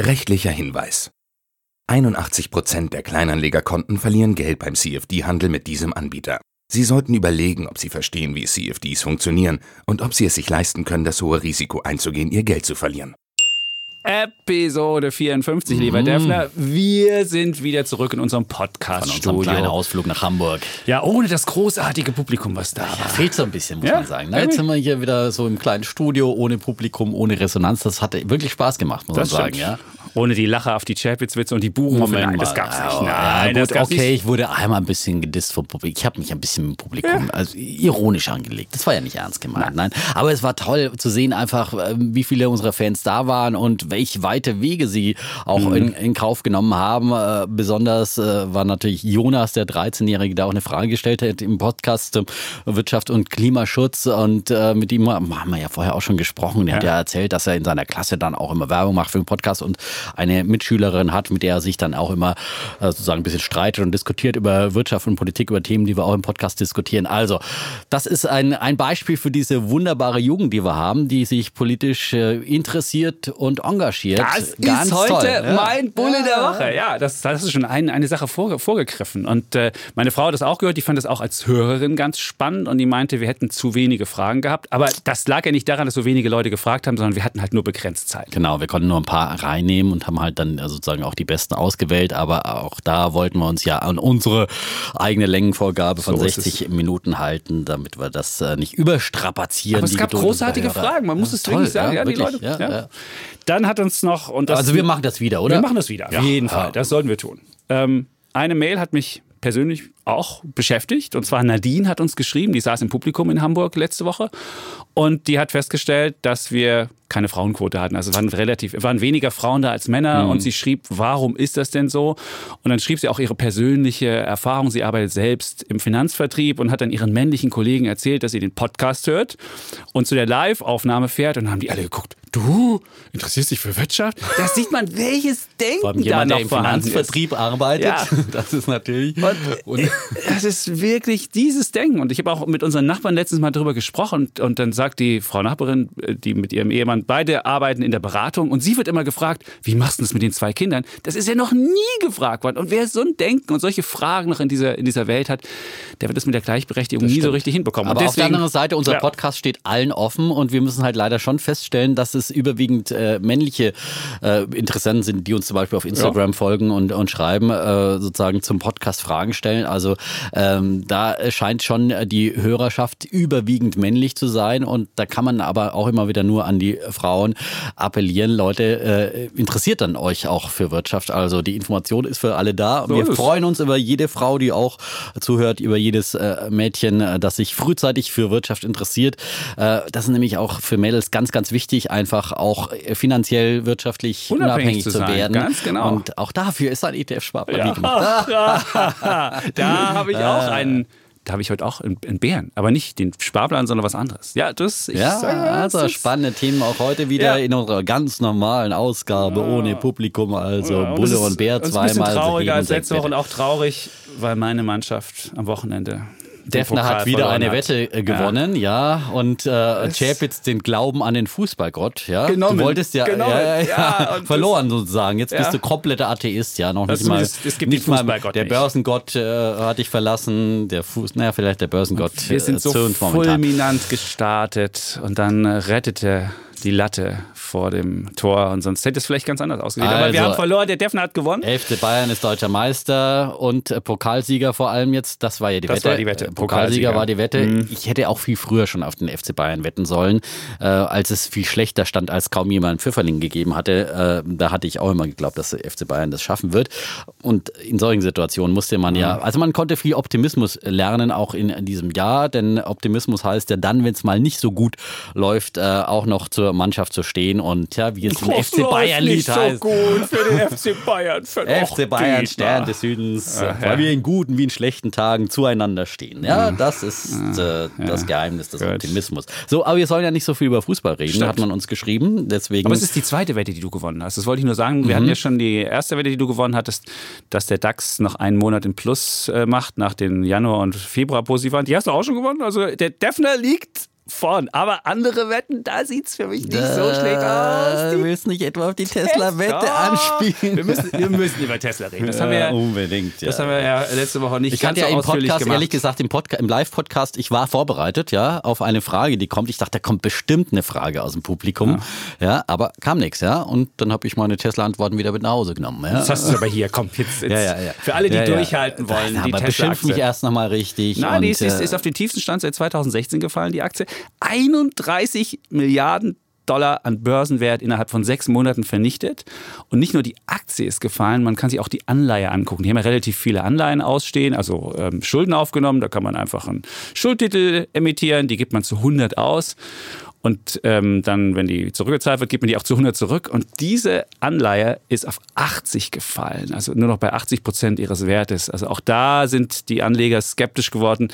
Rechtlicher Hinweis. 81% der Kleinanlegerkonten verlieren Geld beim CFD-Handel mit diesem Anbieter. Sie sollten überlegen, ob Sie verstehen, wie CFDs funktionieren und ob Sie es sich leisten können, das hohe Risiko einzugehen, Ihr Geld zu verlieren. Episode 54, lieber Mhm. Defner. Wir sind wieder zurück in unserem Podcast-Studio. kleinen Ausflug nach Hamburg. Ja, ohne das großartige Publikum, was da war. Fehlt so ein bisschen, muss Ja, man sagen. Na, jetzt sind wir hier wieder so im kleinen Studio, ohne Publikum, ohne Resonanz. Das hat wirklich Spaß gemacht, muss Das man sagen. stimmt. Ja? Ohne die Lache auf die Chapitz-Witze und die Buchrufe. Nein, das gab's nicht. Nein, ja, das gut, okay, nicht. ich wurde einmal ein bisschen gedisst vom Publikum. Ich habe mich ein bisschen im Publikum, also ironisch angelegt. Das war ja nicht ernst gemeint, nein. Aber es war toll zu sehen einfach, ähm, wie viele unserer Fans da waren und welche weite Wege sie auch Mhm. in, in Kauf genommen haben. Äh, besonders äh, war natürlich Jonas, der 13-Jährige, der auch eine Frage gestellt hat im Podcast äh, Wirtschaft und Klimaschutz. Und äh, mit ihm haben wir ja vorher auch schon gesprochen. Der hat ja erzählt, dass er in seiner Klasse dann auch immer Werbung macht für den Podcast und eine Mitschülerin hat, mit der er sich dann auch immer äh, sozusagen ein bisschen streitet und diskutiert über Wirtschaft und Politik, über Themen, die wir auch im Podcast diskutieren. Also, das ist ein, ein Beispiel für diese wunderbare Jugend, die wir haben, die sich politisch äh, interessiert und engagiert. Das Ganz ist heute toll, ja. mein Bulle Ja, der ja. Woche. Ja, das, das ist schon ein, eine Sache vorge vorgegriffen. Und äh, meine Frau hat das auch gehört. Die fand das auch als Hörerin ganz spannend. Und die meinte, wir hätten zu wenige Fragen gehabt. Aber das lag ja nicht daran, dass so wenige Leute gefragt haben, sondern wir hatten halt nur begrenzt Zeit. Genau, wir konnten nur ein paar reinnehmen und haben halt dann sozusagen auch die besten ausgewählt, aber auch da wollten wir uns ja an unsere eigene Längenvorgabe von So ist 60 Minuten halten, damit wir das äh, nicht überstrapazieren. Aber es die gab Geduld großartige. Fragen. Man muss Ja, es toll, wirklich sagen. Ja, die wirklich, Leute. ja, ja. ja. Dann hat uns noch und das, Also wir machen das wieder, oder? Wir machen das wieder. Auf jeden Fall. Das sollten wir tun. Ähm, eine Mail hat mich persönlich auch beschäftigt. Und zwar Nadine hat uns geschrieben, die saß im Publikum in Hamburg letzte Woche. Und die hat festgestellt, dass wir keine Frauenquote hatten. Also es waren relativ, waren weniger Frauen da als Männer. Und sie schrieb, warum ist das denn so? Und dann schrieb sie auch ihre persönliche Erfahrung. Sie arbeitet selbst im Finanzvertrieb und hat dann ihren männlichen Kollegen erzählt, dass sie den Podcast hört und zu der Live-Aufnahme fährt. Und dann haben die alle geguckt, du interessierst dich für Wirtschaft? Da sieht man, welches Denken Vor allem da jemand, noch der im vorhanden ist. Finanzvertrieb arbeitet. Ja. Das ist natürlich. Und, das ist wirklich dieses Denken. Und ich habe auch mit unseren Nachbarn letztens mal darüber gesprochen. Und, und dann sagt die Frau Nachbarin, äh, die mit ihrem Ehemann, beide arbeiten in der Beratung. Und sie wird immer gefragt, wie machst du das mit den zwei Kindern? Das ist ja noch nie gefragt worden. Und wer so ein Denken und solche Fragen noch in dieser, in dieser Welt hat, der wird das mit der Gleichberechtigung nie so richtig hinbekommen. Aber und auf der anderen Seite, unser Ja. Podcast steht allen offen und wir müssen halt leider schon feststellen, dass es überwiegend äh, männliche äh, Interessenten sind, die uns zum Beispiel auf Instagram folgen und, und schreiben, äh, sozusagen zum Podcast Fragen stellen. Also ähm, da scheint schon die Hörerschaft überwiegend männlich zu sein und da kann man aber auch immer wieder nur an die Frauen appellieren. Leute, äh, interessiert dann euch auch für Wirtschaft? Also die Information ist für alle da. So wir ist es. freuen uns über jede Frau, die auch zuhört, über jedes äh, Mädchen, äh, das sich frühzeitig für Wirtschaft interessiert. Das ist nämlich auch für Mädels ganz, ganz wichtig, einfach auch äh, finanziell wirtschaftlich Unabhängig unabhängig, zu zu, werden. ganz genau. Und auch dafür ist ein ETF-Sparplan Ja. gemacht. da habe ich auch einen. Da habe ich heute auch einen Bären, aber nicht den Sparplan, sondern was anderes. Ja, das. Ich Ja, sage, also spannende Themen auch heute wieder Ja. in unserer ganz normalen Ausgabe ohne Publikum, also Ja, Bulle das und Bär das ist ein bisschen zweimal. trauriger als und letzte Woche und auch traurig, weil meine Mannschaft am Wochenende. Defner hat wieder eine hat. Wette äh, gewonnen, ja, und äh, Chapitz den Glauben an den Fußballgott, ja. Genommen, Du wolltest ja, genommen, ja, ja, ja, und verloren sozusagen. Jetzt Ja. bist du kompletter Atheist, ja, noch nicht mal. ist- es gibt nicht den mal der. Börsengott äh, hat dich verlassen, der Fuß, naja, vielleicht der Börsengott Wir sind äh, so momentan. fulminant gestartet und dann rettete die Latte vor dem Tor und sonst hätte es vielleicht ganz anders ausgesehen. Aber wir Also- haben verloren, der Defner hat gewonnen. FC Bayern ist deutscher Meister und äh, Pokalsieger vor allem jetzt. Das war ja die Das Wette. war die Wette. Äh, Pokalsieger Pokalsieger. Mhm. war die Wette. Ich hätte auch viel früher schon auf den FC Bayern wetten sollen, äh, als es viel schlechter stand, als kaum jemand Pfifferling gegeben hatte. Äh, da hatte ich auch immer geglaubt, dass der FC Bayern das schaffen wird. Und in solchen Situationen musste man Mhm. ja, also man konnte viel Optimismus lernen, auch in diesem Jahr, denn Optimismus heißt ja dann, wenn es mal nicht so gut läuft, äh, auch noch zu zur Mannschaft zu stehen und ja, wie es im FC Bayern Lied so heißt. gut für den FC Bayern. Für FC Bayern. Stern des Südens, Ja, weil wir in guten wie in schlechten Tagen zueinander stehen. Ja, das ist äh, das Geheimnis des Gut. Optimismus. So, aber wir sollen ja nicht so viel über Fußball reden, Stimmt. hat man uns geschrieben. Deswegen. Aber es ist die zweite Wette, die du gewonnen hast. Das wollte ich nur sagen. Wir hatten ja schon die erste Wette, die du gewonnen hattest, dass der DAX noch einen Monat im Plus äh, macht nach den Januar- und Februar-Positiv waren. Die hast du auch schon gewonnen. Also der Defner liegt vorn. Aber andere Wetten, da sieht es für mich nicht so schlecht aus. Du Die willst nicht etwa auf die Tesla-Wette Tesla. anspielen. Wir müssen, wir müssen über Tesla reden. Das haben wir, Ja, unbedingt. Ja. das haben wir ja letzte Woche nicht Ich ganz hatte ja so im ausführlich Podcast, gemacht. ehrlich gesagt, im, Podca im Live-Podcast, ich war vorbereitet, ja, auf eine Frage, die kommt. Ich dachte, da kommt bestimmt eine Frage aus dem Publikum. Ja, aber kam nichts, ja. Und dann habe ich meine Tesla-Antworten wieder mit nach Hause genommen. Ja. Jetzt hast du aber hier. Komm, jetzt, jetzt. ja, ja, ja. Für alle, die Ja, ja. durchhalten wollen, Ja, die aber beschimpf mich erst nochmal richtig. Nein, die und, ist, ist, äh, ist auf den tiefsten Stand seit 2016 gefallen, die Aktie. 31 Milliarden Dollar an Börsenwert innerhalb von sechs Monaten vernichtet. Und nicht nur die Aktie ist gefallen, man kann sich auch die Anleihe angucken. Die haben ja relativ viele Anleihen ausstehen, also ähm, Schulden aufgenommen. Da kann man einfach einen Schuldtitel emittieren, die gibt man zu 100 aus. Und ähm, dann, wenn die zurückgezahlt wird, gibt man die auch zu 100 zurück. Und diese Anleihe ist auf 80 gefallen, also nur noch bei 80 Prozent ihres Wertes. Also auch da sind die Anleger skeptisch geworden,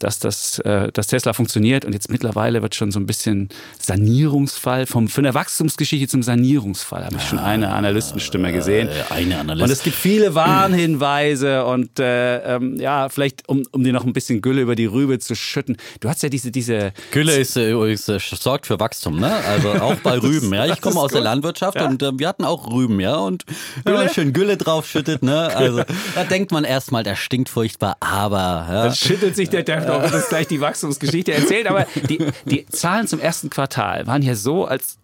dass das äh, dass Tesla funktioniert. Und jetzt mittlerweile wird schon so ein bisschen Sanierungsfall vom von der Wachstumsgeschichte zum Sanierungsfall habe ich schon eine Analystenstimme gesehen. äh, eine Analyst. Und es gibt viele Warnhinweise und äh, ähm, ja, vielleicht um, um dir noch ein bisschen Gülle über die Rübe zu schütten. Du hast ja diese diese Gülle ist äh, übrigens äh, sorgt für Wachstum, ne? Also auch bei Rüben, ja. Ich komme aus der Landwirtschaft und äh, wir hatten auch Rüben, ja. Und wenn man schön Gülle draufschüttet, ne? Also da denkt man erstmal, das stinkt furchtbar, aber ja. Dann schüttelt sich der Defner und wird uns gleich die Wachstumsgeschichte erzählt. Aber die, die Zahlen zum ersten Quartal waren ja so, als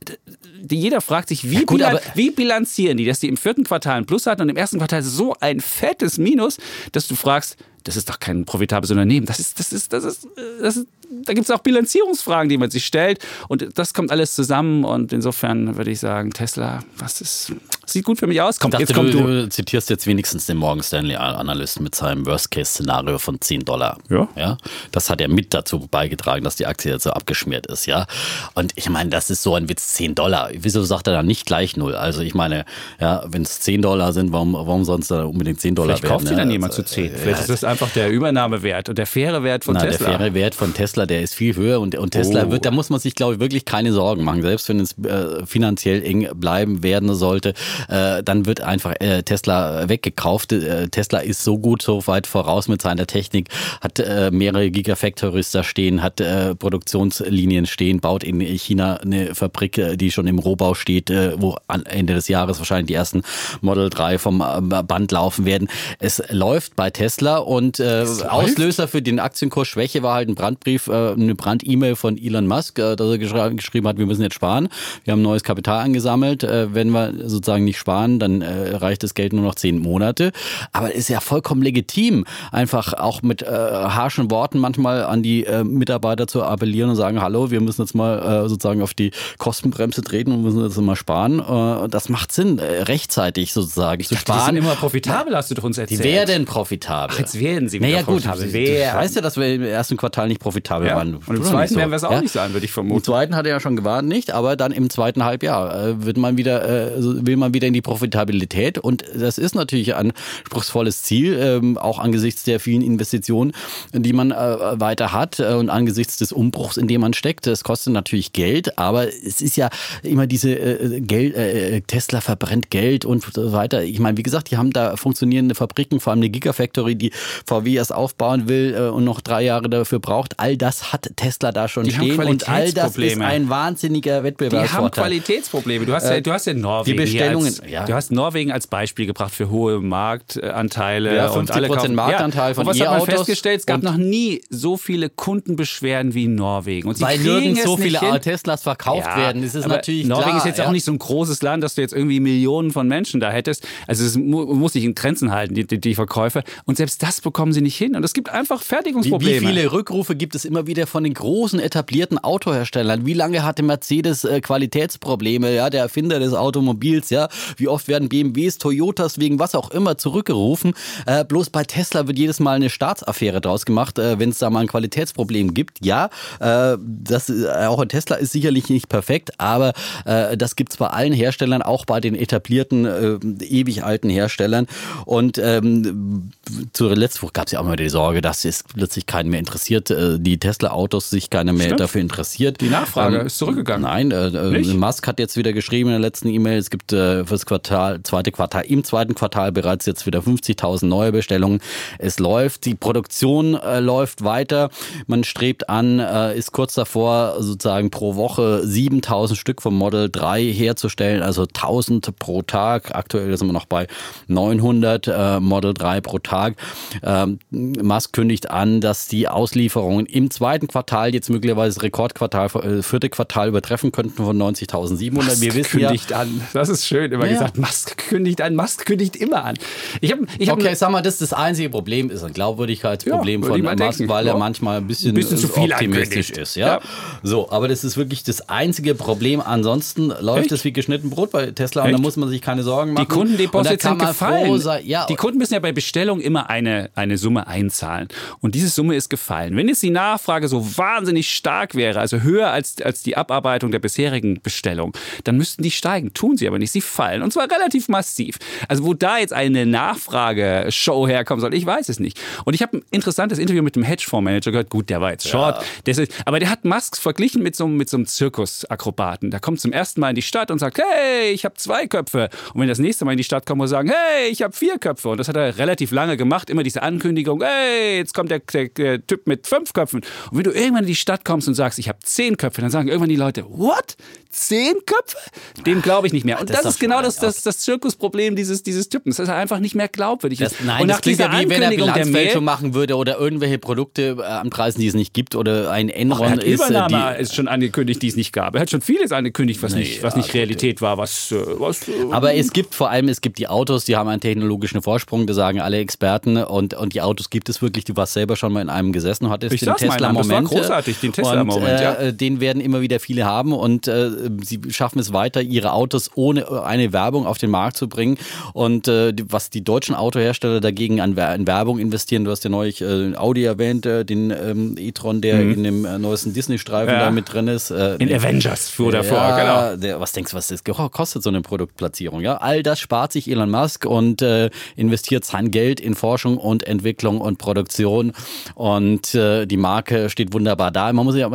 die, jeder fragt sich, wie, gut, bilan, wie bilanzieren die, dass die im vierten Quartal ein Plus hatten und im ersten Quartal so ein fettes Minus, dass du fragst, das ist doch kein profitables Unternehmen. Das ist, das ist, das ist, das ist da gibt es auch Bilanzierungsfragen, die man sich stellt. Und das kommt alles zusammen. Und insofern würde ich sagen, Tesla, was ist, sieht gut für mich aus. Komm, dachte, jetzt komm du, du. zitierst jetzt wenigstens den Morgan Stanley-Analysten mit seinem Worst-Case-Szenario von 10 Dollar. Ja. ja. Das hat ja mit dazu beigetragen, dass die Aktie jetzt so abgeschmiert ist, ja. Und ich meine, das ist so ein Witz, 10 Dollar. Wieso sagt er dann nicht gleich null? Also ich meine, ja, wenn es 10 Dollar sind, warum, warum sonst da unbedingt 10 Dollar Vielleicht kauft sie werden, dann ja? jemand Also, zu 10. Vielleicht ist das einfach der Übernahmewert und der faire Wert von Na, Tesla. der faire Wert von Tesla, der ist viel höher und, und Tesla Oh. wird, da muss man sich, glaube ich, wirklich keine Sorgen machen. Selbst wenn es äh, finanziell eng bleiben werden sollte, äh, dann wird einfach äh, Tesla weggekauft. Äh, Tesla ist so gut, so weit voraus mit seiner Technik, hat äh, mehrere Gigafactories da stehen, hat äh, Produktionslinien stehen, baut in China eine Fabrik, die schon im Rohbau steht, wo Ende des Jahres wahrscheinlich die ersten Model 3 vom Band laufen werden. Es läuft bei Tesla und Auslöser für den Aktienkurs Schwäche war halt ein Brandbrief, eine Brand-E-Mail von Elon Musk, äh, dass er geschri geschrieben hat, wir müssen jetzt sparen. Wir haben neues Kapital angesammelt. Äh, wenn wir sozusagen nicht sparen, dann äh, reicht das Geld nur noch zehn Monate. Aber ist ja vollkommen legitim, einfach auch mit äh, harschen Worten manchmal an die äh, Mitarbeiter zu appellieren und sagen, hallo, wir müssen jetzt mal äh, sozusagen auf die Kostenbremse treten und müssen jetzt mal sparen. Äh, das macht Sinn, äh, rechtzeitig sozusagen zu Die sind sparen. immer profitabel, hast du doch uns erzählt. Die werden profitabel. Ach, jetzt werden sie wieder naja, gut, profitabel. Wer- du weißt ja, dass wir im ersten Quartal nicht profitabel Ja. waren. Und im zweiten so. werden wir es auch Ja? nicht sein, würde ich Im vermuten. zweiten hat er ja schon gewarnt, nicht, aber dann im zweiten Halbjahr äh, wird man wieder, äh, will man wieder in die Profitabilität und das ist natürlich ein anspruchsvolles Ziel, ähm, auch angesichts der vielen Investitionen, die man äh, weiter hat und angesichts des Umbruchs, in dem man steckt. Das kostet natürlich Geld, aber es ist ja immer diese Geld, Tesla verbrennt Geld und so weiter. Ich meine, wie gesagt, die haben da funktionierende Fabriken, vor allem eine Gigafactory, die VW erst aufbauen will und noch drei Jahre dafür braucht. All das hat Tesla da schon Die haben stehen und all das ist Qualitätsprobleme. ein wahnsinniger Die haben. Qualitätsprobleme. Du hast ja, du hast ja Norwegen. die Bestellungen, als, ja. Du hast Norwegen als Beispiel gebracht für hohe Marktanteile. Ja, und alle 50% kaufen- Marktanteil von und was hat man festgestellt? Es gab noch nie so viele Kundenbeschwerden wie in Norwegen. Und Weil nirgends so viele hin. Teslas verkauft Ja, werden. Das ist natürlich Norwegen klar, ist jetzt ja. auch nicht so ein großes Land, dass du jetzt irgendwie Millionen von Menschen da hättest. Also es mu muss sich in Grenzen halten, die, die, die Verkäufe. Und selbst das bekommen sie nicht hin. Und es gibt einfach Wie, Fertigungsprobleme. wie viele Rückrufe gibt es immer wieder von den großen etablierten Autoherstellern? Wie lange hatte Mercedes äh, Qualitätsprobleme? Ja, der Erfinder des Automobils, ja, Wie oft werden BMWs, Toyotas wegen was auch immer zurückgerufen? Äh, bloß bei Tesla wird jedes Mal eine Staatsaffäre draus gemacht, äh, wenn es da mal ein Qualitätsproblem gibt. Ja, äh, das äh, auch ein Tesla ist sicherlich nicht perfekt, aber äh, das gibt's bei allen Herstellern, auch bei den etablierten, ewig alten Herstellern. Und ähm, zuletzt gab es ja auch immer die Sorge, dass es plötzlich keinen mehr interessiert, die Tesla-Autos sich keiner mehr Stimmt. dafür interessiert. Die Nachfrage ist zurückgegangen. Nein, äh, äh? Musk hat jetzt wieder geschrieben in der letzten E-Mail, es gibt äh, fürs Quartal, zweite Quartal, im zweiten Quartal bereits jetzt wieder 50.000 neue Bestellungen. Es läuft, die Produktion äh, läuft weiter. Man strebt an, äh, ist kurz davor, sozusagen pro Woche 7.000 Stück vom Model 3 herzustellen, also 1.000 pro Tag. Aktuell sind wir noch bei 900 äh, Model 3 pro Tag. Ähm, Musk kündigt an, dass die Auslieferungen im zweiten Quartal jetzt möglicherweise das Rekordquartal, äh, vierte Quartal übertreffen könnten von 90.700. Wir wissen ja, kündigt an. Das ist schön, immer Ja. gesagt. Musk kündigt an, Musk kündigt immer an. Ich habe ich hab Okay, sag mal, das ist das einzige Problem, ist ein Glaubwürdigkeitsproblem Ja, von Musk, denken. weil er Ja. manchmal ein bisschen, Ein bisschen zu viel optimistisch ankündigt. ist. Ja? Ja. So, aber das ist wirklich das einzige Problem. Ansonsten läuft Echt? es wie geschnitten Brot bei Tesla und Echt? da muss man sich keine Sorgen machen. Die Kundendeposits Und sind gefallen. sein- Ja, die Kunden müssen ja bei Bestellung immer eine, eine Summe einzahlen. Und diese Summe ist gefallen. Wenn jetzt die Nachfrage so wahnsinnig stark wäre, also höher als, als die Abarbeitung der bisherigen Bestellung, dann müssten die steigen. Tun sie aber nicht. Sie fallen. Und zwar relativ massiv. Also wo da jetzt eine Nachfrageshow herkommen soll, ich weiß es nicht. Und ich habe ein interessantes Interview mit dem Hedgefondsmanager gehört. Gut, der war jetzt short. Der ist, aber der hat Musk verglichen mit so, einem- mit so einem Zirkusakrobaten. Der kommt zum ersten Mal in die Stadt und sagt, hey, ich habe zwei Köpfe. Und wenn das nächste Mal in die Stadt kommt, muss er sagen, hey, ich habe vier Köpfe. Und das hat er relativ lange gemacht. Immer diese Ankündigung, hey, jetzt kommt der, der, der Typ mit fünf Köpfen. Und wenn du irgendwann in die Stadt kommst und sagst, ich habe zehn Köpfe, dann sagen irgendwann die Leute, what? Zehn Köpfe? Dem glaube ich nicht mehr. Und das das, ist ist genau das, das, das Zirkusproblem dieses, dieses Typen, dass er einfach nicht mehr glaubwürdig Das, ist. nein, und das nach klingt dieser ja wie wenn er Bilanzfälschung machen würde oder irgendwelche Produkte äh, anpreisen, die es nicht gibt oder ein Enron hat ist. äh, Übernahme die, ist schon angekündigt, die es nicht gab. Er hat schon vieles angekündigt, was nicht, was ja, nicht gut, Realität war, was, äh, was äh, Aber es gibt vor allem, es gibt die Autos, die haben einen technologischen Vorsprung, das sagen alle Experten. Und, und die Autos gibt es wirklich. Du warst selber schon mal in einem gesessen und hattest Ich den einem, das war Tesla-Moment. großartig, den Tesla-Moment, Und, ja. äh, Den werden immer wieder viele haben und äh, sie schaffen es weiter, ihre Autos ohne eine Werbung auf den Markt zu bringen. Und äh, was die deutschen Autohersteller dagegen an, in Werbung investieren, du hast ja neulich äh, Audi erwähnt, äh, den ähm, e-tron, der in dem äh, neuesten Disney-Streifen Mhm. Ja. da mit drin ist. Äh, in Avengers fuhr davor, ja, genau. der, was denkst du, was das kostet, so eine Produktplatzierung? Ja, all das spart sich Elon Musk und äh, investiert sein Geld in Forschung und Entwicklung und Produktion. Und äh, die Marke steht wunderbar da. Man muss ja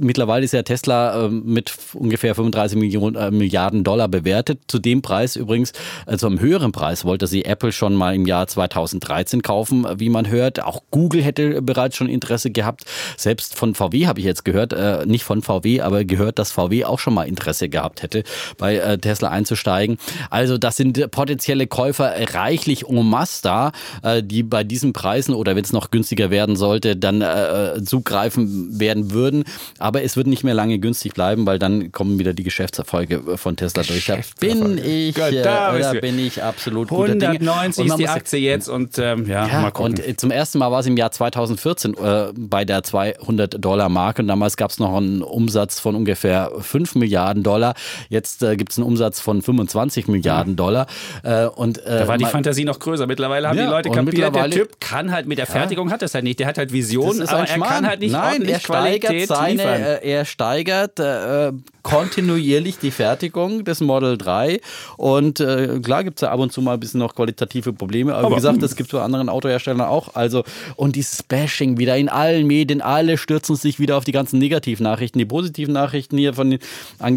mittlerweile ist ja Tesla äh, mit ungefähr 35 Millionen, äh, Milliarden Dollar bewertet. Zu dem Preis übrigens, also am höheren Preis wollte sie Apple schon mal im Jahr 2013 kaufen, wie man hört. Auch Google hätte bereits schon Interesse gehabt. Selbst von VW habe ich jetzt gehört, äh, nicht von VW, aber gehört, dass VW auch schon mal Interesse gehabt hätte, bei äh, Tesla einzusteigen. Also das sind äh, potenzielle Käufer reichlich en masse da, äh, die bei diesen Preisen oder wenn es noch günstiger werden sollte, dann äh, zugreifen werden würden. Aber es wird nicht mehr lange günstig bleiben, weil dann kommen wieder die Geschäftserfolge von Tesla durch. Da bin ich, äh, da bist da bin ich absolut guter Dinge. 190 Und man ist die Aktie jetzt und ähm, ja, ja, mal gucken. und äh, zum ersten Mal war es im Jahr 2014 äh, bei der 200-Dollar-Marke. Und damals gab es noch einen Umsatz von ungefähr 5 Milliarden Dollar. Jetzt äh, gibt es einen Umsatz von 25 Milliarden Dollar. Äh, und, äh, da war die Fantasie noch größer. Mittlerweile haben Ja, die Leute kapiert, der Typ kann halt mit der Fertigung, hat das halt nicht. Der hat halt Visionen, aber er kann halt nicht Nein, er steigert Qualität seine, liefern. äh, er steigert äh, kontinuierlich die Fertigung des Model 3 und äh, klar gibt es ja ab und zu mal ein bisschen noch qualitative Probleme, aber, Aber- wie gesagt, das gibt es bei anderen Autoherstellern auch. Also und dieses Bashing wieder in allen Medien, alle stürzen sich wieder auf die ganzen Negativnachrichten, die positiven Nachrichten hier von den,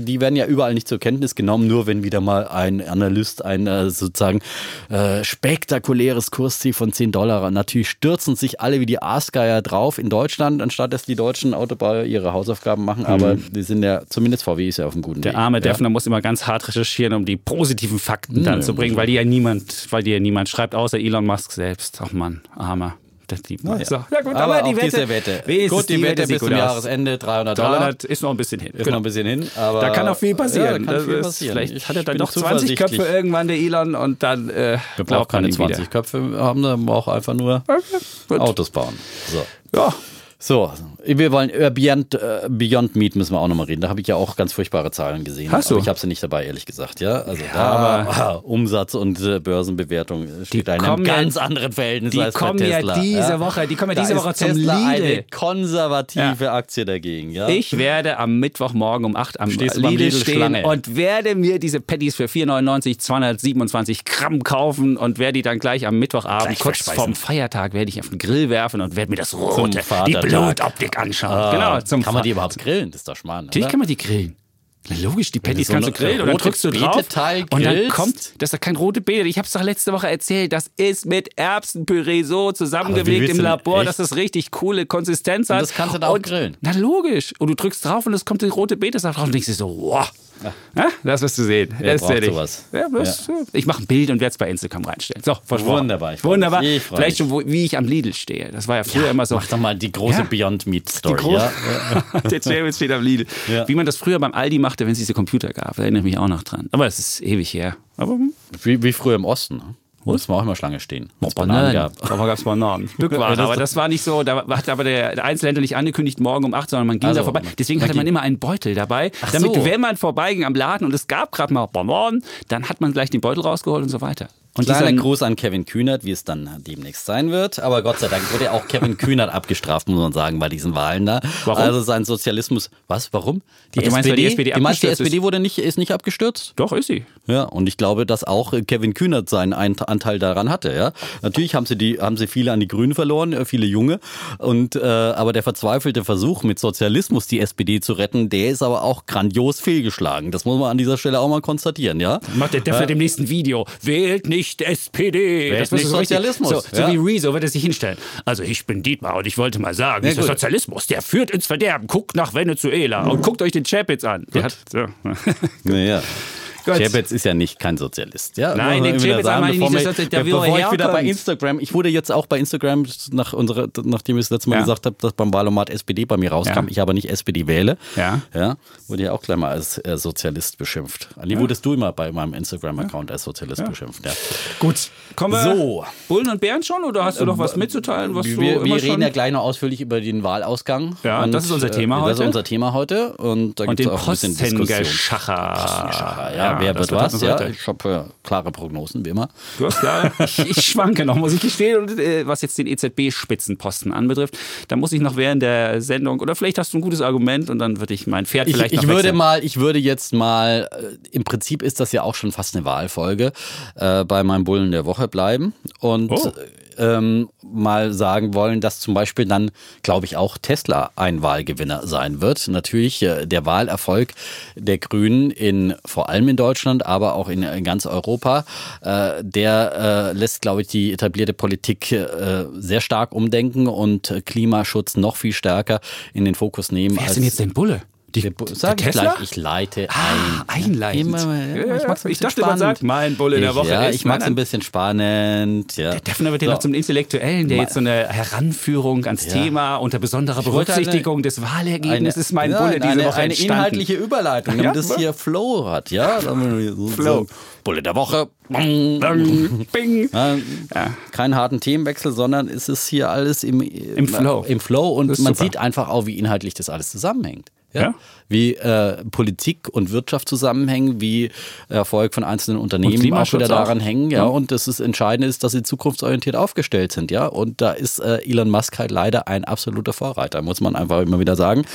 die werden ja überall nicht zur Kenntnis genommen, nur wenn wieder mal ein Analyst ein äh, sozusagen äh, spektakuläres Kursziel von 10 Dollar. Natürlich stürzen sich alle wie die Aasgeier drauf in Deutschland, anstatt dass die deutschen Autobauer ihre Hausaufgaben machen. Aber die sind ja, zumindest VW ist ja auf einem guten Der Weg. arme ja. Defner muss immer ganz hart recherchieren, um die positiven Fakten dann zu bringen, weil die ja niemand, weil die ja niemand schreibt, außer Elon Musk selbst. Ach Mann, armer. Das liebt man. Ja. So, ja gut, aber, aber, die Wette, diese Wette. Gut, die, Wette sieht bis zum. Jahresende 300 Dollar. 300 ist noch ein bisschen hin. Ist noch ein bisschen hin, aber Da kann auch viel passieren. Ja, da kann Das viel passieren. Vielleicht Ich hat er dann bin doch 20 Köpfe irgendwann, der Elon, und dann äh, Wir brauchen keine ihm 20 wieder. Köpfe haben, wir brauchen einfach nur gut. Autos bauen. So. Ja, So, wir wollen über Beyond, äh, Beyond Meat müssen wir auch nochmal reden. Da habe ich ja auch ganz furchtbare Zahlen gesehen. Hast du? Aber ich habe sie nicht dabei, ehrlich gesagt. Ja, also Ja, da aber- ah, Umsatz und äh, Börsenbewertung steht da in einem kommen ja- ganz anderen Verhältnis die als kommen bei ja Tesla. diese Woche- die kommen ja Da diese Woche zum Tesla Lidl. eine konservative Aktie dagegen. Ja? Ich werde am Mittwochmorgen um 8 am Stehst Lidl Lidl stehen Schlange? und werde mir diese Patties für 4,99 227 Gramm kaufen und werde die dann gleich am Mittwochabend, Gleich kurz vorm Feiertag, werde ich auf den Grill werfen und werde mir das Rote, die Vatertag. Anschauen. Ah, genau, zum kann man die überhaupt grillen? Das ist doch Schmarrn. Natürlich kann man die grillen. Na, logisch, die Patties so kannst du grillen und dann drückst du drauf und dann kommt, das ist doch kein rote Beete, ich habe es doch letzte Woche erzählt, das ist mit Erbsenpüree so willst im Labor, echt? dass das richtig coole Konsistenz hat. das kannst du da auch Und- grillen? Na logisch. Und du drückst drauf und es kommt die rote Beete drauf und denkst dir so, wow. Ja, das wirst du sehen. Wer Das braucht sowas? Ja, das, Ich mache ein Bild und werde es bei Instagram reinstellen. So, versprochen. Wunderbar, ich Wunderbar. Ich Vielleicht schon, wo, wie ich am Lidl stehe. Das war ja früher immer so. Mach doch mal die große Ja. Beyond Meat Story. Die ja? der Champions steht am Lidl. Ja. Wie man das früher beim Aldi machte, wenn es diese Computer gab. Da erinnere ich mich auch noch dran. Aber es ist ewig her. Aber Wie, wie früher im Osten. Ne? Muss man auch immer Schlange stehen. Wenn's Bananen gab. Aber gab es Bananen. Stückwaren. Aber das war nicht so, da hat aber der, Einzelhändler nicht angekündigt, morgen um 8, sondern man ging Also, da vorbei. Deswegen hatte man immer einen Beutel dabei, damit, so. wenn man vorbeiging am Laden und es gab gerade mal Bananen, dann hat man gleich den Beutel rausgeholt und so weiter. Und Kleiner dieser- Gruß an Kevin Kühnert, wie es dann demnächst sein wird. Aber Gott sei Dank wurde auch Kevin Kühnert abgestraft, muss man sagen, bei diesen Wahlen da. Warum? Also sein Sozialismus. Was? Warum? Die Du meinst, weil die SPD du meinst, die? SPD wurde nicht, ist nicht abgestürzt? Doch, ist sie. Ja, und ich glaube, dass auch äh, Kevin Kühnert seinen Anteil daran hatte. Ja, natürlich haben sie die, haben sie viele an die Grünen verloren, äh, viele Junge. Und äh, aber der verzweifelte Versuch, mit Sozialismus die SPD zu retten, der ist aber auch grandios fehlgeschlagen. Das muss man an dieser Stelle auch mal konstatieren. Ja, Macht der Defner im nächsten Video. Wählt nicht SPD. Wählt wirst du nicht so richtig- Sozialismus. So, so Ja. wie Rezo wird er sich hinstellen. Also ich bin Dietmar und ich wollte mal sagen, dieser gut. Sozialismus, der führt ins Verderben. Guckt nach Venezuela und guckt euch den Chapitz an. Der hat, so. Naja. Chapitz ist ja nicht kein Sozialist. Ja, Nein, den ich bevor nicht, das ist der, bevor ich wieder bei. Instagram, ich wurde jetzt auch bei Instagram, nach unserer, nachdem ich das letzte Mal Ja. gesagt habe, dass beim Wahlomat SPD bei mir rauskam, Ja. ich aber nicht SPD wähle, Ja. ja, wurde ja auch gleich mal als äh, Sozialist beschimpft. Ali, wurdest du immer bei meinem Instagram-Account als Sozialist beschimpft. Ja. Gut. Kommen wir So. Bullen und Bären schon oder hast du noch was mitzuteilen, was Wir, wir reden ja gleich noch ausführlich über den Wahlausgang. Ja, das ist unser Thema äh, Das heute. ist unser Thema heute. Und da und gibt es auch ein bisschen Diskussion. Postengeschacher. Ja, wer wird was? Ja, ich habe äh, klare Prognosen, wie immer. Du hast klar, ich, ich schwanke noch, muss ich gestehen. Und äh, was jetzt den EZB-Spitzenposten anbetrifft, da muss ich noch während der Sendung, oder vielleicht hast du ein gutes Argument und dann würde ich mein Pferd Ich, vielleicht ich noch würde wechseln. mal, ich würde jetzt mal, äh, im Prinzip ist das ja auch schon fast eine Wahlfolge, äh, bei meinem Bullen der Woche bleiben und Oh. Ähm, mal sagen wollen, dass zum Beispiel dann, glaube ich, auch Tesla ein Wahlgewinner sein wird. Natürlich äh, der Wahlerfolg der Grünen in vor allem in Deutschland, aber auch in, in ganz Europa, äh, der äh, lässt, glaube ich, die etablierte Politik äh, sehr stark umdenken und äh, Klimaschutz noch viel stärker in den Fokus nehmen. Wer ist denn jetzt dein Bulle? Die, Bu- Sag ich Tesla? gleich, ich leite Ah, ein. einleitend. Immer, ja, ich mag's ein ich bisschen dachte, man spannend. sagt, mein Bulle der Ich- Woche Ja, ist- ich mag's Nein, ein bisschen spannend. Ja. Der Defner wird ja So. noch zum Intellektuellen, der jetzt so eine Heranführung ans Ja. Thema unter besonderer wollte eine- Berücksichtigung des Wahlergebnisses ist mein ja, Bulle diese eine, Woche eine entstanden. inhaltliche Überleitung, damit wa- hier Flow hat. Ja, so, Flow. So. Bulle der Woche. Bang, Bing. Ja, Ja. Keinen harten Themenwechsel, sondern es ist hier alles im, im, Flow. Im Flow und man super. sieht einfach auch, wie inhaltlich das alles zusammenhängt. Ja. Wie äh, Politik und Wirtschaft zusammenhängen, wie Erfolg von einzelnen Unternehmen auch wieder daran auch. hängen. Ja, Ja. und das ist entscheidend ist, dass sie zukunftsorientiert aufgestellt sind. Ja, und da ist äh, Elon Musk halt leider ein absoluter Vorreiter, muss man einfach immer wieder sagen.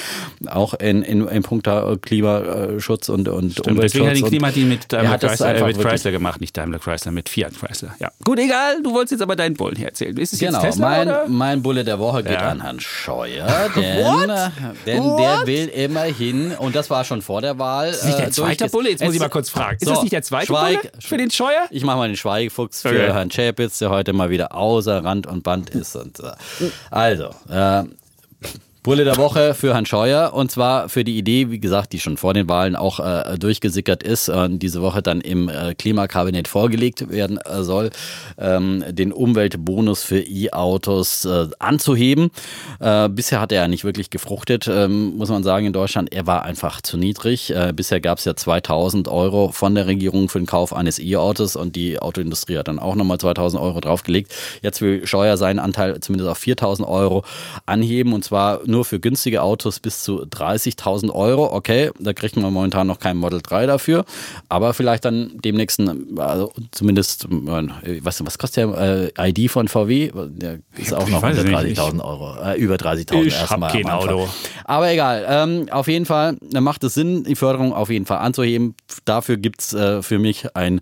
Auch in, in, in puncto Klimaschutz und, und Stimmt, deswegen hat den und- Klimadeal mit Daimler Er Chrysler, äh, mit Chrysler gemacht, nicht Daimler Chrysler, mit Fiat Chrysler. Ja. Gut, egal, du wolltest jetzt aber deinen Bullen hier erzählen. Ist es Genau, jetzt Tesla oder? mein, mein Bulle der Woche geht Ja. an Herrn Scheuer, denn, äh, denn der will immerhin, und das war schon vor der Wahl. Ist nicht der äh, zweite Bulle? Jetzt muss ich mal kurz fragen. Ist So, das nicht der zweite Schweig, Bulle für den Scheuer? Ich mache mal den Schweigefuchs für Okay. Herrn Chapitz, der heute mal wieder außer Rand und Band ist. Und, äh, also, äh, Bulle der Woche für Herrn Scheuer und zwar für die Idee, wie gesagt, die schon vor den Wahlen auch äh, durchgesickert ist und diese Woche dann im äh, Klimakabinett vorgelegt werden äh, soll, ähm, den Umweltbonus für E-Autos äh, anzuheben. Äh, bisher hat er ja nicht wirklich gefruchtet, ähm, muss man sagen, in Deutschland. Er war einfach zu niedrig. Äh, bisher gab es ja 2000 Euro von der Regierung für den Kauf eines E-Autos und die Autoindustrie hat dann auch nochmal 2000 Euro draufgelegt. Jetzt will Scheuer seinen Anteil zumindest auf 4000 Euro anheben und zwar nur für günstige Autos bis zu 30.000 Euro. Okay, da kriegt man momentan noch kein Model 3 dafür, aber vielleicht dann demnächst, also zumindest, was, was kostet der äh, ID von VW? Der ist auch noch unter 30.000 Euro, äh, über 30.000 erstmal. Kein Auto. Aber egal, ähm, auf jeden Fall macht es Sinn, die Förderung auf jeden Fall anzuheben. Dafür gibt es äh, für mich ein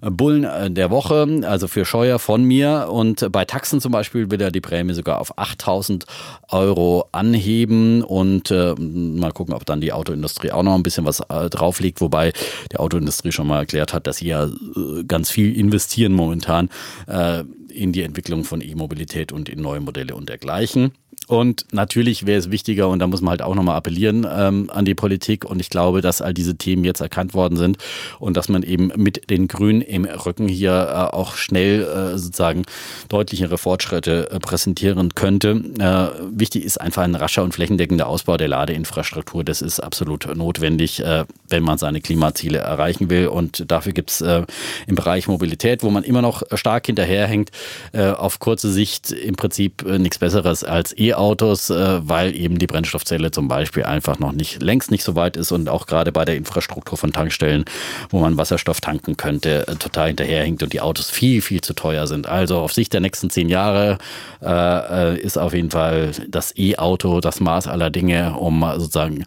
Bullen äh, der Woche, also für Scheuer von mir. Und bei Taxen zum Beispiel will er die Prämie sogar auf 8000 Euro anheben und äh, mal gucken, ob dann die Autoindustrie auch noch ein bisschen was äh, drauflegt, wobei die Autoindustrie schon mal erklärt hat, dass sie ja äh, ganz viel investieren momentan äh, in die Entwicklung von E-Mobilität und in neue Modelle und dergleichen. Und natürlich wäre es wichtiger, und da muss man halt auch nochmal appellieren ähm, an die Politik. Und ich glaube, dass all diese Themen jetzt erkannt worden sind und dass man eben mit den Grünen im Rücken hier äh, auch schnell äh, sozusagen deutlichere Fortschritte äh, präsentieren könnte. Äh, wichtig ist einfach ein rascher und flächendeckender Ausbau der Ladeinfrastruktur. Das ist absolut notwendig, äh, wenn man seine Klimaziele erreichen will. Und dafür gibt es äh, im Bereich Mobilität, wo man immer noch stark hinterherhängt, auf kurze Sicht im Prinzip nichts Besseres als E E-Autos, äh, weil eben die Brennstoffzelle zum Beispiel einfach noch nicht längst nicht so weit ist und auch gerade bei der Infrastruktur von Tankstellen, wo man Wasserstoff tanken könnte, äh, total hinterherhinkt und die Autos viel, viel zu teuer sind. Also auf Sicht der nächsten zehn Jahre äh, äh, ist auf jeden Fall das E-Auto das Maß aller Dinge, um sozusagen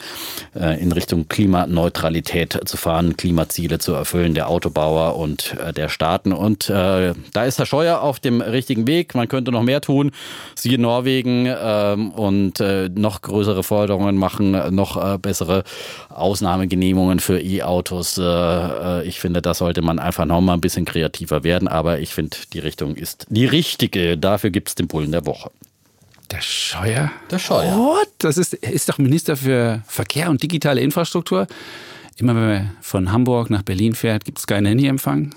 äh, in Richtung Klimaneutralität zu fahren, Klimaziele zu erfüllen, der Autobauer und äh, der Staaten. Und da ist Herr Scheuer auf dem richtigen Weg. Man könnte noch mehr tun. Siehe Norwegen, ähm, und äh, noch größere Forderungen machen, noch äh, bessere Ausnahmegenehmigungen für E-Autos. Äh, äh, ich finde, da sollte man einfach noch mal ein bisschen kreativer werden, aber ich finde, die Richtung ist die richtige. Dafür gibt es den Bullen der Woche. Der Scheuer? Der Scheuer. What? Das ist, ist doch Minister für Verkehr und digitale Infrastruktur. Immer wenn man von Hamburg nach Berlin fährt, gibt es keinen Handyempfang.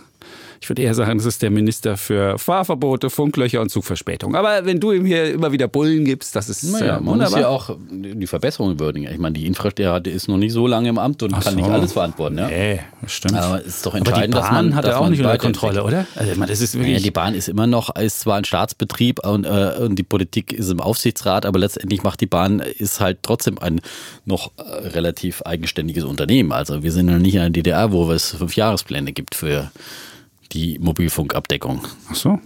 Ich würde eher sagen, das ist der Minister für Fahrverbote, Funklöcher und Zugverspätung. Aber wenn du ihm hier immer wieder Bullen gibst, das ist naja, äh, man muss ja auch die Verbesserungen würdigen. Ich meine, die Infrastruktur ist noch nicht so lange im Amt und Ach kann so. nicht alles verantworten. Ja? Nee, stimmt. Aber es ist doch entscheidend, Aber die Bahn dass man hat er auch nicht unter Kontrolle, oder? Also, ich meine, das ist wirklich ja, die Bahn ist immer noch, ist zwar ein Staatsbetrieb und, äh, und die Politik ist im Aufsichtsrat, aber letztendlich macht die Bahn ist halt trotzdem ein noch äh, relativ eigenständiges Unternehmen. Also wir sind ja nicht in der DDR, wo es fünf Jahrespläne gibt für die Mobilfunkabdeckung. Ach so,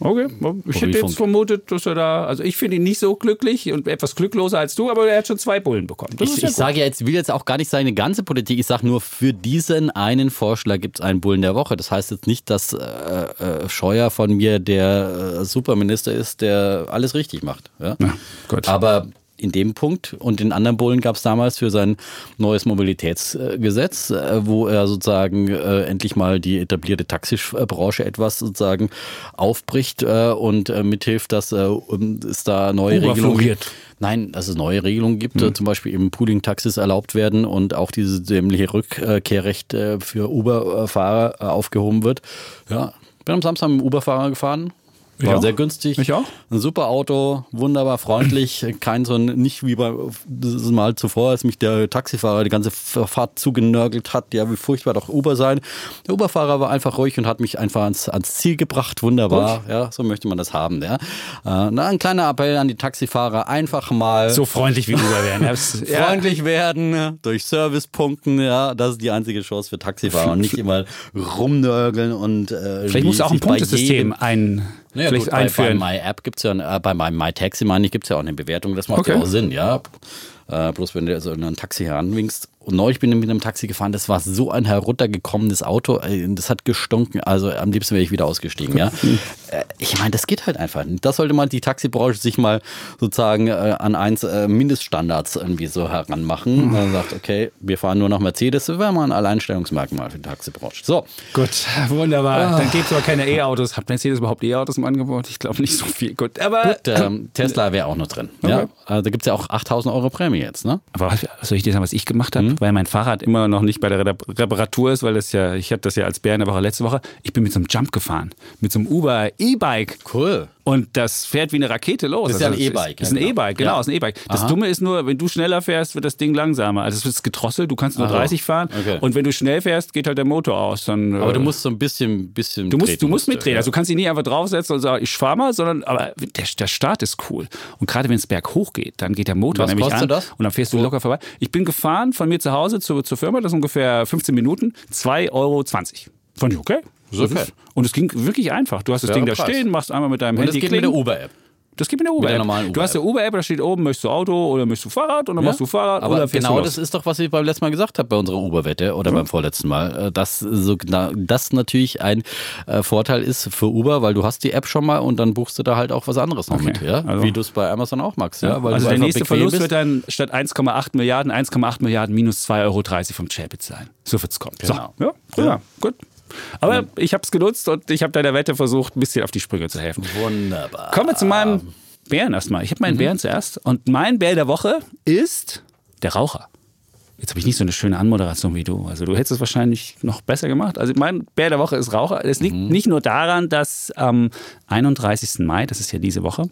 okay. Ich hätte jetzt vermutet, dass er da, also ich finde ihn nicht so glücklich und etwas glückloser als du, aber er hat schon zwei Bullen bekommen. Das ich, ich sage jetzt, will jetzt auch gar nicht seine ganze Politik, ich sage nur, für diesen einen Vorschlag gibt es einen Bullen der Woche. Das heißt jetzt nicht, dass äh, äh, Scheuer von mir der äh, Superminister ist, der alles richtig macht. Ja? Ja, gut. Aber in dem Punkt. Und den anderen Bullen gab es damals für sein neues Mobilitätsgesetz, äh, wo er sozusagen äh, endlich mal die etablierte Taxibranche etwas sozusagen aufbricht äh, und mithilft, dass es da neue Regelungen Nein, dass es neue Regelungen gibt, hm. zum Beispiel eben Pooling-Taxis erlaubt werden und auch dieses dämliche Rückkehrrecht für Uber-Fahrer aufgehoben wird. Ja, bin am Samstag mit dem Uber-Fahrer gefahren, war sehr günstig. Ich auch. Ein super Auto, wunderbar freundlich. Kein so ein, nicht wie bei das Mal zuvor, als mich der Taxifahrer die ganze Fahrt zugenörgelt hat. Ja, wie furchtbar doch Uber sein. Der Uberfahrer war einfach ruhig und hat mich einfach ans, ans Ziel gebracht. Wunderbar. Gut. Ja, so möchte man das haben. Ja. Äh, na, ein kleiner Appell an die Taxifahrer. Einfach mal. So freundlich wie Uber werden. freundlich werden, durch Servicepunkten. Ja, das ist die einzige Chance für Taxifahrer. und nicht immer rumnörgeln und. Äh, Vielleicht muss auch ein Punktesystem ein naja, vielleicht gut, einführen. Bei, bei MyApp gibt es ja, äh, bei MyTaxi meine ich, gibt es ja auch eine Bewertung, das macht okay. ja auch Sinn, ja. Äh, bloß wenn du so in ein Taxi heranwinkst Und neulich bin ich mit einem Taxi gefahren, das war so ein heruntergekommenes Auto, das hat gestunken, also am liebsten wäre ich wieder ausgestiegen, ja. Äh, ich meine, das geht halt einfach. Das sollte man die Taxibranche sich mal sozusagen äh, an eins äh, Mindeststandards irgendwie so heranmachen. Mhm. Man sagt, okay, wir fahren nur noch Mercedes, das wäre mal ein Alleinstellungsmerkmal für die Taxibranche. So. Gut, wunderbar. Ah. Dann gibt es aber keine E-Autos. Hat Mercedes überhaupt E-Autos im Angebot? Ich glaube nicht so viel. Gut, aber. Gut, ähm, Tesla wäre auch noch drin. Okay. Ja? Also, da gibt es ja auch 8000 Euro Prämie jetzt, ne? Aber was soll ich dir sagen, was ich gemacht habe? Mhm. Weil mein Fahrrad immer noch nicht bei der Reparatur ist, weil das ja, ich hatte das ja als Bär in der Woche letzte Woche. Ich bin mit so einem Jump gefahren. Mit so einem Uber E-Bike. Cool. Und das fährt wie eine Rakete los. Das ist also ja ein E-Bike. Das ist ein E-Bike, genau, ja. ist ein E-Bike. Das Aha. Dumme ist nur, wenn du schneller fährst, wird das Ding langsamer. Also es wird gedrosselt, du kannst nur Aha. 30 fahren. Okay. Und wenn du schnell fährst, geht halt der Motor aus. Dann, aber äh, du musst so ein bisschen, bisschen du musst, du musst mitdrehen. Ja. Also du kannst ihn nicht einfach draufsetzen und sagen, ich fahr mal, sondern aber der, der Start ist cool. Und gerade wenn es berghoch geht, dann geht der Motor Was nämlich an das? und dann fährst du locker vorbei. Ich bin gefahren von mir zu Hause zur, zur Firma, das ist ungefähr 15 Minuten, 2,20 Euro. Fand ich okay. Okay. Und es ging wirklich einfach. Du hast das ja, Ding da stehen, machst einmal mit deinem und Handy. Das geht mit der Uber-App. Das geht mit der Uber-App. Uber du hast der Uber-App, da steht oben, möchtest du Auto oder möchtest du Fahrrad und dann ja? machst du Fahrrad Aber oder genau du das ist doch, was ich beim letzten Mal gesagt habe bei unserer Uber-Wette oder mhm. beim vorletzten Mal, äh, dass so, das natürlich ein äh, Vorteil ist für Uber, weil du hast die App schon mal und dann buchst du da halt auch was anderes noch okay. mit, ja? Also. wie du es bei Amazon auch magst. Ja? also der nächste Verlust bist. wird dann statt 1,8 Milliarden 1,8 Milliarden minus 2,30 Euro vom Chapit sein. So wird es kommen. Genau. So, ja, ja, gut. Aber ich habe es genutzt und ich habe deiner Wette versucht, ein bisschen auf die Sprünge zu helfen. Wunderbar. Kommen wir zu meinem Bären erstmal. Ich habe meinen mhm. Bären zuerst. Und mein Bär der Woche ist der Raucher. Jetzt habe ich nicht so eine schöne Anmoderation wie du. Also du hättest es wahrscheinlich noch besser gemacht. Also mein Bär der Woche ist Raucher. Es liegt mhm. nicht nur daran, dass am 31. Mai, das ist ja diese Woche,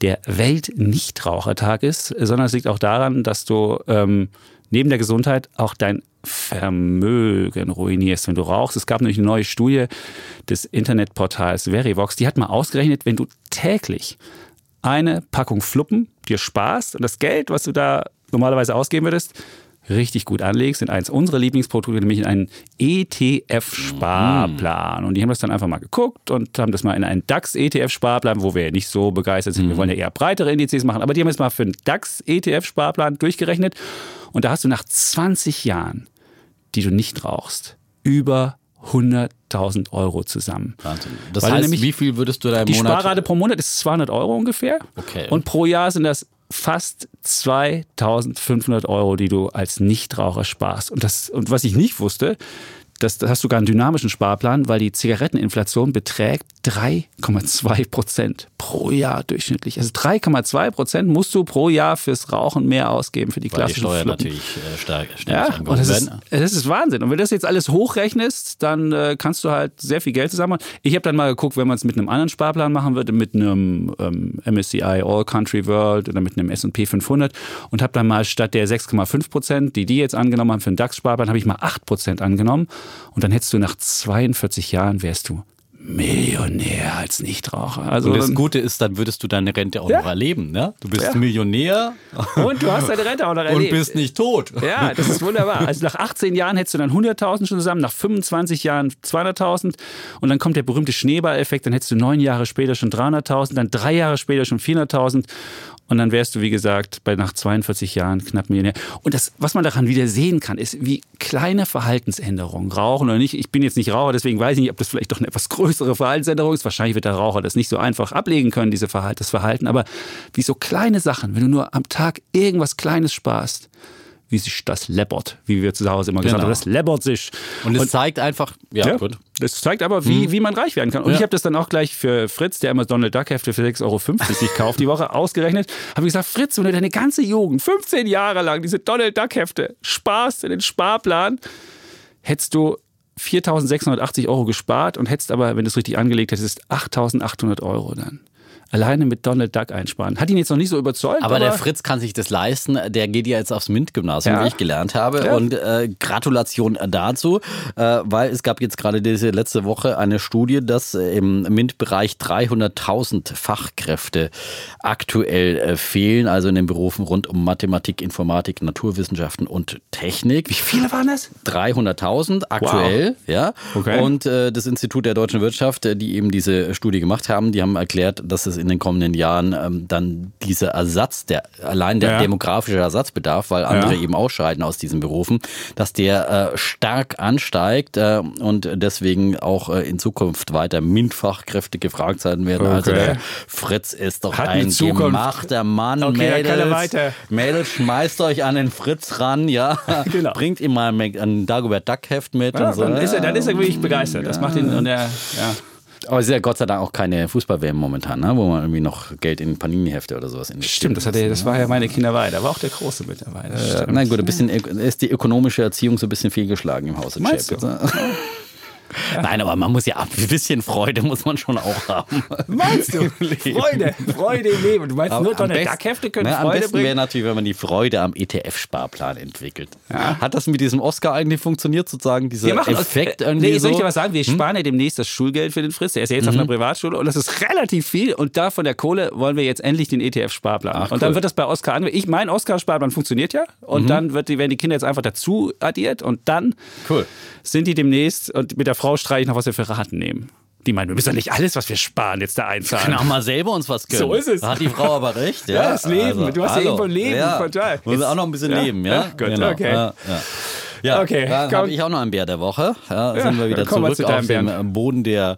der Weltnichtrauchertag ist, sondern es liegt auch daran, dass du ähm, neben der Gesundheit auch dein Vermögen ruinierst, wenn du rauchst. Es gab nämlich eine neue Studie des Internetportals Verivox, die hat mal ausgerechnet, wenn du täglich eine Packung Fluppen dir sparst und das Geld, was du da normalerweise ausgeben würdest, richtig gut anlegst in eins unserer Lieblingsprodukte, nämlich in einen ETF-Sparplan. Und die haben das dann einfach mal geguckt und haben das mal in einen DAX-ETF-Sparplan, wo wir ja nicht so begeistert sind. Wir mhm. wollen ja eher breitere Indizes machen, aber die haben es mal für einen DAX-ETF-Sparplan durchgerechnet. Und da hast du nach 20 Jahren, die du nicht rauchst, über 100.000 Euro zusammen. Wahnsinn. Das Weil heißt, nämlich, wie viel würdest du da im die Monat... Die Sparrate pro Monat ist 200 Euro ungefähr. Okay. Und pro Jahr sind das fast 2500 Euro, die du als Nichtraucher sparst. Und, das, und was ich nicht wusste, das, das hast sogar einen dynamischen Sparplan, weil die Zigaretteninflation beträgt 3,2 Prozent pro Jahr durchschnittlich. Also 3,2 Prozent musst du pro Jahr fürs Rauchen mehr ausgeben für die weil klassischen die Steuer Fluppen. natürlich äh, stark, ja, und das ist, das ist Wahnsinn. Und wenn du das jetzt alles hochrechnest, dann äh, kannst du halt sehr viel Geld zusammen machen. Ich habe dann mal geguckt, wenn man es mit einem anderen Sparplan machen würde, mit einem ähm, MSCI All Country World oder mit einem S&P 500 und habe dann mal statt der 6,5 Prozent, die die jetzt angenommen haben für den DAX-Sparplan, habe ich mal 8 Prozent angenommen und dann hättest du nach 42 Jahren wärst du Millionär als Nichtraucher. Also und das Gute ist, dann würdest du deine Rente auch ja. noch erleben. Ne? Du bist ja. Millionär. Und du hast deine Rente auch noch erlebt. Und bist nicht tot. Ja, das ist wunderbar. Also nach 18 Jahren hättest du dann 100.000 schon zusammen, nach 25 Jahren 200.000 und dann kommt der berühmte Schneeballeffekt, dann hättest du neun Jahre später schon 300.000, dann drei Jahre später schon 400.000 und dann wärst du, wie gesagt, bei nach 42 Jahren knapp Millionär. Und das, was man daran wieder sehen kann, ist, wie kleine Verhaltensänderungen, Rauchen oder nicht. Ich bin jetzt nicht Raucher, deswegen weiß ich nicht, ob das vielleicht doch eine etwas größere Verhaltensänderung ist. Wahrscheinlich wird der Raucher das nicht so einfach ablegen können, diese Verhalt, das Verhalten. Aber wie so kleine Sachen, wenn du nur am Tag irgendwas Kleines sparst, wie sich das läppert, wie wir zu Hause immer gesagt genau. haben. Das läppert sich. Und es und, zeigt einfach, ja, ja, gut. Das zeigt aber, wie, hm. wie man reich werden kann. Und ja. ich habe das dann auch gleich für Fritz, der immer Donald Duck Hefte für 6,50 Euro sich kauft, die Woche ausgerechnet. Habe ich gesagt, Fritz, wenn du deine ganze Jugend, 15 Jahre lang, diese Donald Duck Hefte sparst in den Sparplan, hättest du 4.680 Euro gespart und hättest aber, wenn du es richtig angelegt hättest, 8.800 Euro dann alleine mit Donald Duck einsparen. Hat ihn jetzt noch nicht so überzeugt. Aber, aber der Fritz kann sich das leisten. Der geht ja jetzt aufs MINT-Gymnasium, ja. wie ich gelernt habe. Ja. Und äh, Gratulation dazu, äh, weil es gab jetzt gerade diese letzte Woche eine Studie, dass äh, im MINT-Bereich 300.000 Fachkräfte aktuell äh, fehlen, also in den Berufen rund um Mathematik, Informatik, Naturwissenschaften und Technik. Wie viele waren das? 300.000 aktuell, wow. ja. Okay. Und äh, das Institut der deutschen Wirtschaft, äh, die eben diese Studie gemacht haben, die haben erklärt, dass dass es in den kommenden Jahren ähm, dann dieser Ersatz, der allein der ja. demografische Ersatzbedarf, weil andere ja. eben ausscheiden aus diesen Berufen, dass der äh, stark ansteigt äh, und deswegen auch äh, in Zukunft weiter MINT-Fachkräfte gefragt sein werden. Also okay. Also der Fritz ist doch Hat ein gemachter Mann. Okay, Mädels, Mädels, schmeißt euch an den Fritz ran, ja. Genau. Bringt ihm mal ein Dagobert Duck-Heft mit. Ja, so. dann, ist er, dann ist er wirklich begeistert. Das macht ihn und er, ja. Aber es ist ja Gott sei Dank auch keine Fußball-WM momentan, ne? wo man irgendwie noch Geld in Panini-Hefte oder sowas investiert. Stimmt, das, hatte, das war ja meine Kinderweih. Da war auch der Große mit dabei. Äh, nein, gut, ein bisschen ist die ökonomische Erziehung so ein bisschen fehlgeschlagen im Hause Meinst du? Nein, aber man muss ja ein bisschen Freude muss man schon auch haben. Meinst du? Freude, Freude im Leben. Du meinst aber nur deine Dackhefte können ne, Freude Am besten wäre natürlich, wenn man die Freude am ETF-Sparplan entwickelt. Ja. Hat das mit diesem Oscar eigentlich funktioniert, sozusagen, dieser Effekt irgendwie nee, soll ich dir was sagen? Wir hm? sparen ja demnächst das Schulgeld für den Fritz. Der ist ja jetzt mhm. auf einer Privatschule und das ist relativ viel und da von der Kohle wollen wir jetzt endlich den ETF-Sparplan. Und cool. dann wird das bei Oscar an. Ich mein Oscar-Sparplan funktioniert ja und mhm. dann wird die, werden die Kinder jetzt einfach dazu addiert und dann cool. sind die demnächst und mit der Frau streich noch was wir für Raten nehmen. Die meinen, wir müssen doch nicht alles, was wir sparen, jetzt da einzahlen. Wir können auch mal selber uns was gönnen. So ist es. Da hat die Frau aber recht. Ja, ja das Leben. Also, du hast hallo. ja irgendwo Leben. Ja. Total. Wollen wir auch noch ein bisschen ja. leben, ja? ja gut, genau. okay. Ja, ja. okay. Dann habe ich auch noch einen Bär der Woche. Ja, sind wir wieder zurück zu auf dem Boden der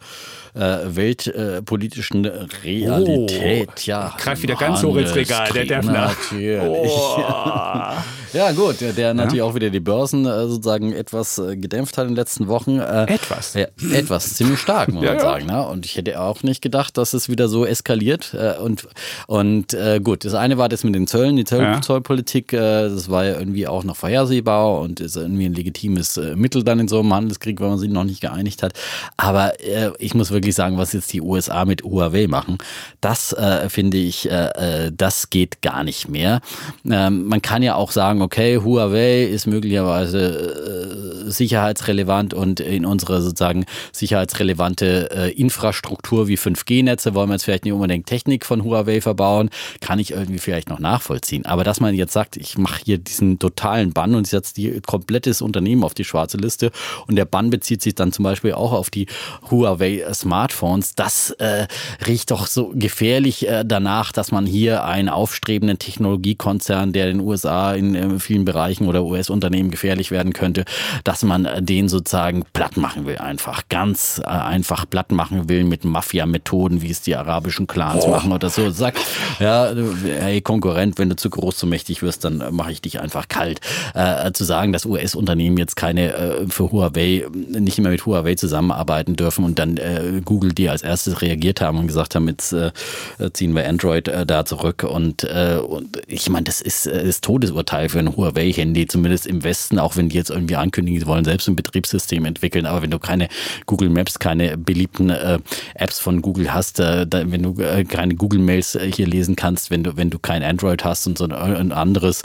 weltpolitischen äh, Realität. Oh, ja, greift wieder ganz hoch ins Regal, der Defner. Oh. ja, gut, der, natürlich auch wieder die Börsen äh, sozusagen etwas äh, gedämpft hat in den letzten Wochen. Etwas? Ja, etwas, ziemlich stark, muss man ja, sagen. Ne? Und ich hätte auch nicht gedacht, dass es wieder so eskaliert. Und und gut, das eine war das mit den Zöllen, die Zoll Zollpolitik, das war ja irgendwie auch noch vorhersehbar und ist irgendwie ein legitimes Mittel dann in so einem Handelskrieg, wenn man sich noch nicht geeinigt hat. Aber ich muss wirklich wirklich sagen, was jetzt die USA mit Huawei machen. Das äh, finde ich, äh, äh, das geht gar nicht mehr. Ähm, man kann ja auch sagen, okay, Huawei ist möglicherweise äh, sicherheitsrelevant und in unsere sozusagen sicherheitsrelevante äh, Infrastruktur wie 5G-Netze wollen wir jetzt vielleicht nicht unbedingt Technik von Huawei verbauen, kann ich irgendwie vielleicht noch nachvollziehen. Aber dass man jetzt sagt, ich mache hier diesen totalen Bann und setze die komplettes Unternehmen auf die schwarze Liste und der Bann bezieht sich dann zum Beispiel auch auf die Huawei Smart Smartphones, das äh, riecht doch so gefährlich äh, danach, dass man hier einen aufstrebenden Technologiekonzern, der in den USA in äh, vielen Bereichen oder US-Unternehmen gefährlich werden könnte, dass man äh, den sozusagen platt machen will, einfach ganz äh, einfach platt machen will mit Mafia-Methoden, wie es die arabischen Clans oh. machen oder so. Sagt, ja, hey Konkurrent, wenn du zu groß, zu mächtig wirst, dann mache ich dich einfach kalt. Äh, zu sagen, dass US-Unternehmen jetzt keine äh, für Huawei nicht mehr mit Huawei zusammenarbeiten dürfen und dann äh, Google, die als erstes reagiert haben und gesagt haben, jetzt äh, ziehen wir Android äh, da zurück. Und, äh, und ich meine, das ist äh, das Todesurteil für ein Huawei-Handy, zumindest im Westen, auch wenn die jetzt irgendwie ankündigen, sie wollen selbst ein Betriebssystem entwickeln. Aber wenn du keine Google Maps, keine beliebten äh, Apps von Google hast, äh, da, wenn du äh, keine Google Mails äh, hier lesen kannst, wenn du, wenn du kein Android hast und so ein, anderes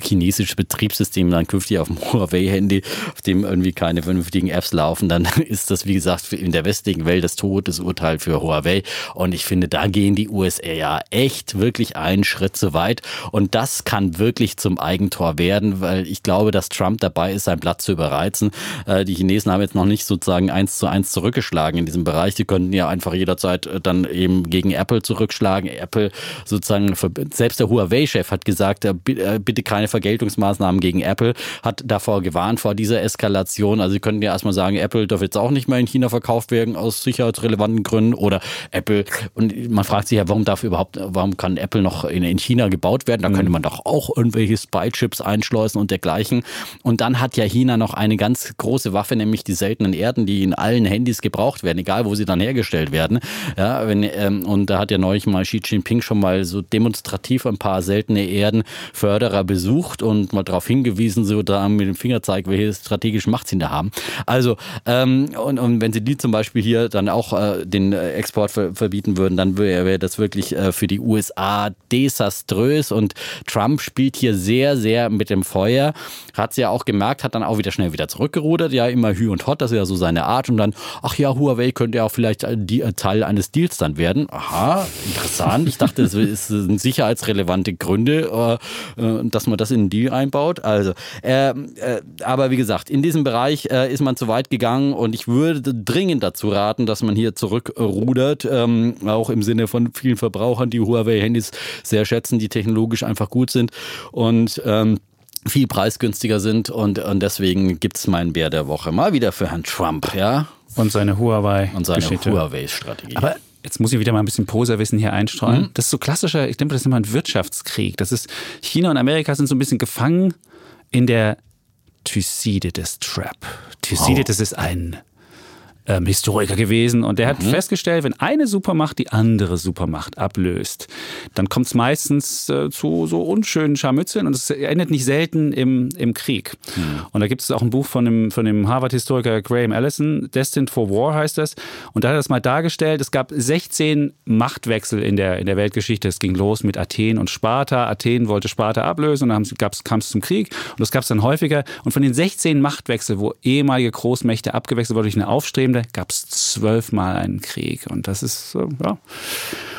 chinesisches Betriebssystem dann künftig auf dem Huawei-Handy, auf dem irgendwie keine vernünftigen Apps laufen, dann ist das, wie gesagt, in der westlichen Welt das Todesurteil für Huawei. Und ich finde, da gehen die USA ja echt wirklich einen Schritt zu weit. Und das kann wirklich zum Eigentor werden, weil ich glaube, dass Trump dabei ist, sein Blatt zu überreizen. Äh, die Chinesen haben jetzt noch nicht sozusagen eins zu eins zurückgeschlagen in diesem Bereich. Die könnten ja einfach jederzeit äh, dann eben gegen Apple zurückschlagen. Apple sozusagen, selbst der Huawei-Chef hat gesagt, äh, bitte keine Vergeltungsmaßnahmen gegen Apple, hat davor gewarnt vor dieser Eskalation. Also sie könnten ja erstmal sagen, Apple darf jetzt auch nicht mehr in China verkauft werden aus Sicherheit sicherheitsrelevanten Gründen oder Apple. Und man fragt sich ja, warum darf überhaupt, warum kann Apple noch in, in China gebaut werden? Da mhm. könnte man doch auch irgendwelche Spy-Chips einschleusen und dergleichen. Und dann hat ja China noch eine ganz große Waffe, nämlich die seltenen Erden, die in allen Handys gebraucht werden, egal wo sie dann hergestellt werden. Ja, wenn, ähm, und da hat ja neulich mal Xi Jinping schon mal so demonstrativ ein paar seltene Erdenförderer besucht und mal darauf hingewiesen, so da mit dem Fingerzeig, welche strategischen Macht sie da haben. Also, ähm, und, und wenn sie die zum Beispiel hier dann auch äh, den äh, Export ver verbieten würden, dann wäre wär das wirklich äh, für die USA desaströs. Und Trump spielt hier sehr, sehr mit dem Feuer. Hat sie ja auch gemerkt, hat dann auch wieder schnell wieder zurückgerudert. Ja, immer Hü und Hot, das ist ja so seine Art. Und dann, ach ja, Huawei könnte ja auch vielleicht die, Teil eines Deals dann werden. Aha, interessant. Ich dachte, es sind sicherheitsrelevante Gründe, äh, äh, dass man das in den Deal einbaut. Also, äh, äh, aber wie gesagt, in diesem Bereich äh, ist man zu weit gegangen und ich würde dringend dazu raten, dass man hier zurückrudert, ähm, auch im Sinne von vielen Verbrauchern, die Huawei-Handys sehr schätzen, die technologisch einfach gut sind und ähm, viel preisgünstiger sind und, und deswegen gibt es meinen Bär der Woche mal wieder für Herrn Trump, ja. Und seine Huawei. Und seine Huawei-Strategie. Aber jetzt muss ich wieder mal ein bisschen Poserwissen hier einstreuen. Mhm. Das ist so klassischer, ich denke, das ist immer ein Wirtschaftskrieg. Das ist, China und Amerika sind so ein bisschen gefangen in der Thucydides Trap. Thucydides oh. ist ein ähm, Historiker gewesen und der hat mhm. festgestellt, wenn eine Supermacht die andere Supermacht ablöst, dann kommt es meistens äh, zu so unschönen Scharmützeln und es endet nicht selten im, im Krieg. Mhm. Und da gibt es auch ein Buch von dem, von dem Harvard-Historiker Graham Allison, Destined for War heißt das. Und da hat er das mal dargestellt, es gab 16 Machtwechsel in der, in der Weltgeschichte. Es ging los mit Athen und Sparta. Athen wollte Sparta ablösen und dann kam es zum Krieg und das gab es dann häufiger. Und von den 16 Machtwechseln, wo ehemalige Großmächte abgewechselt wurden durch eine aufstrebende Ende gab es zwölfmal einen Krieg. Und das ist, ja.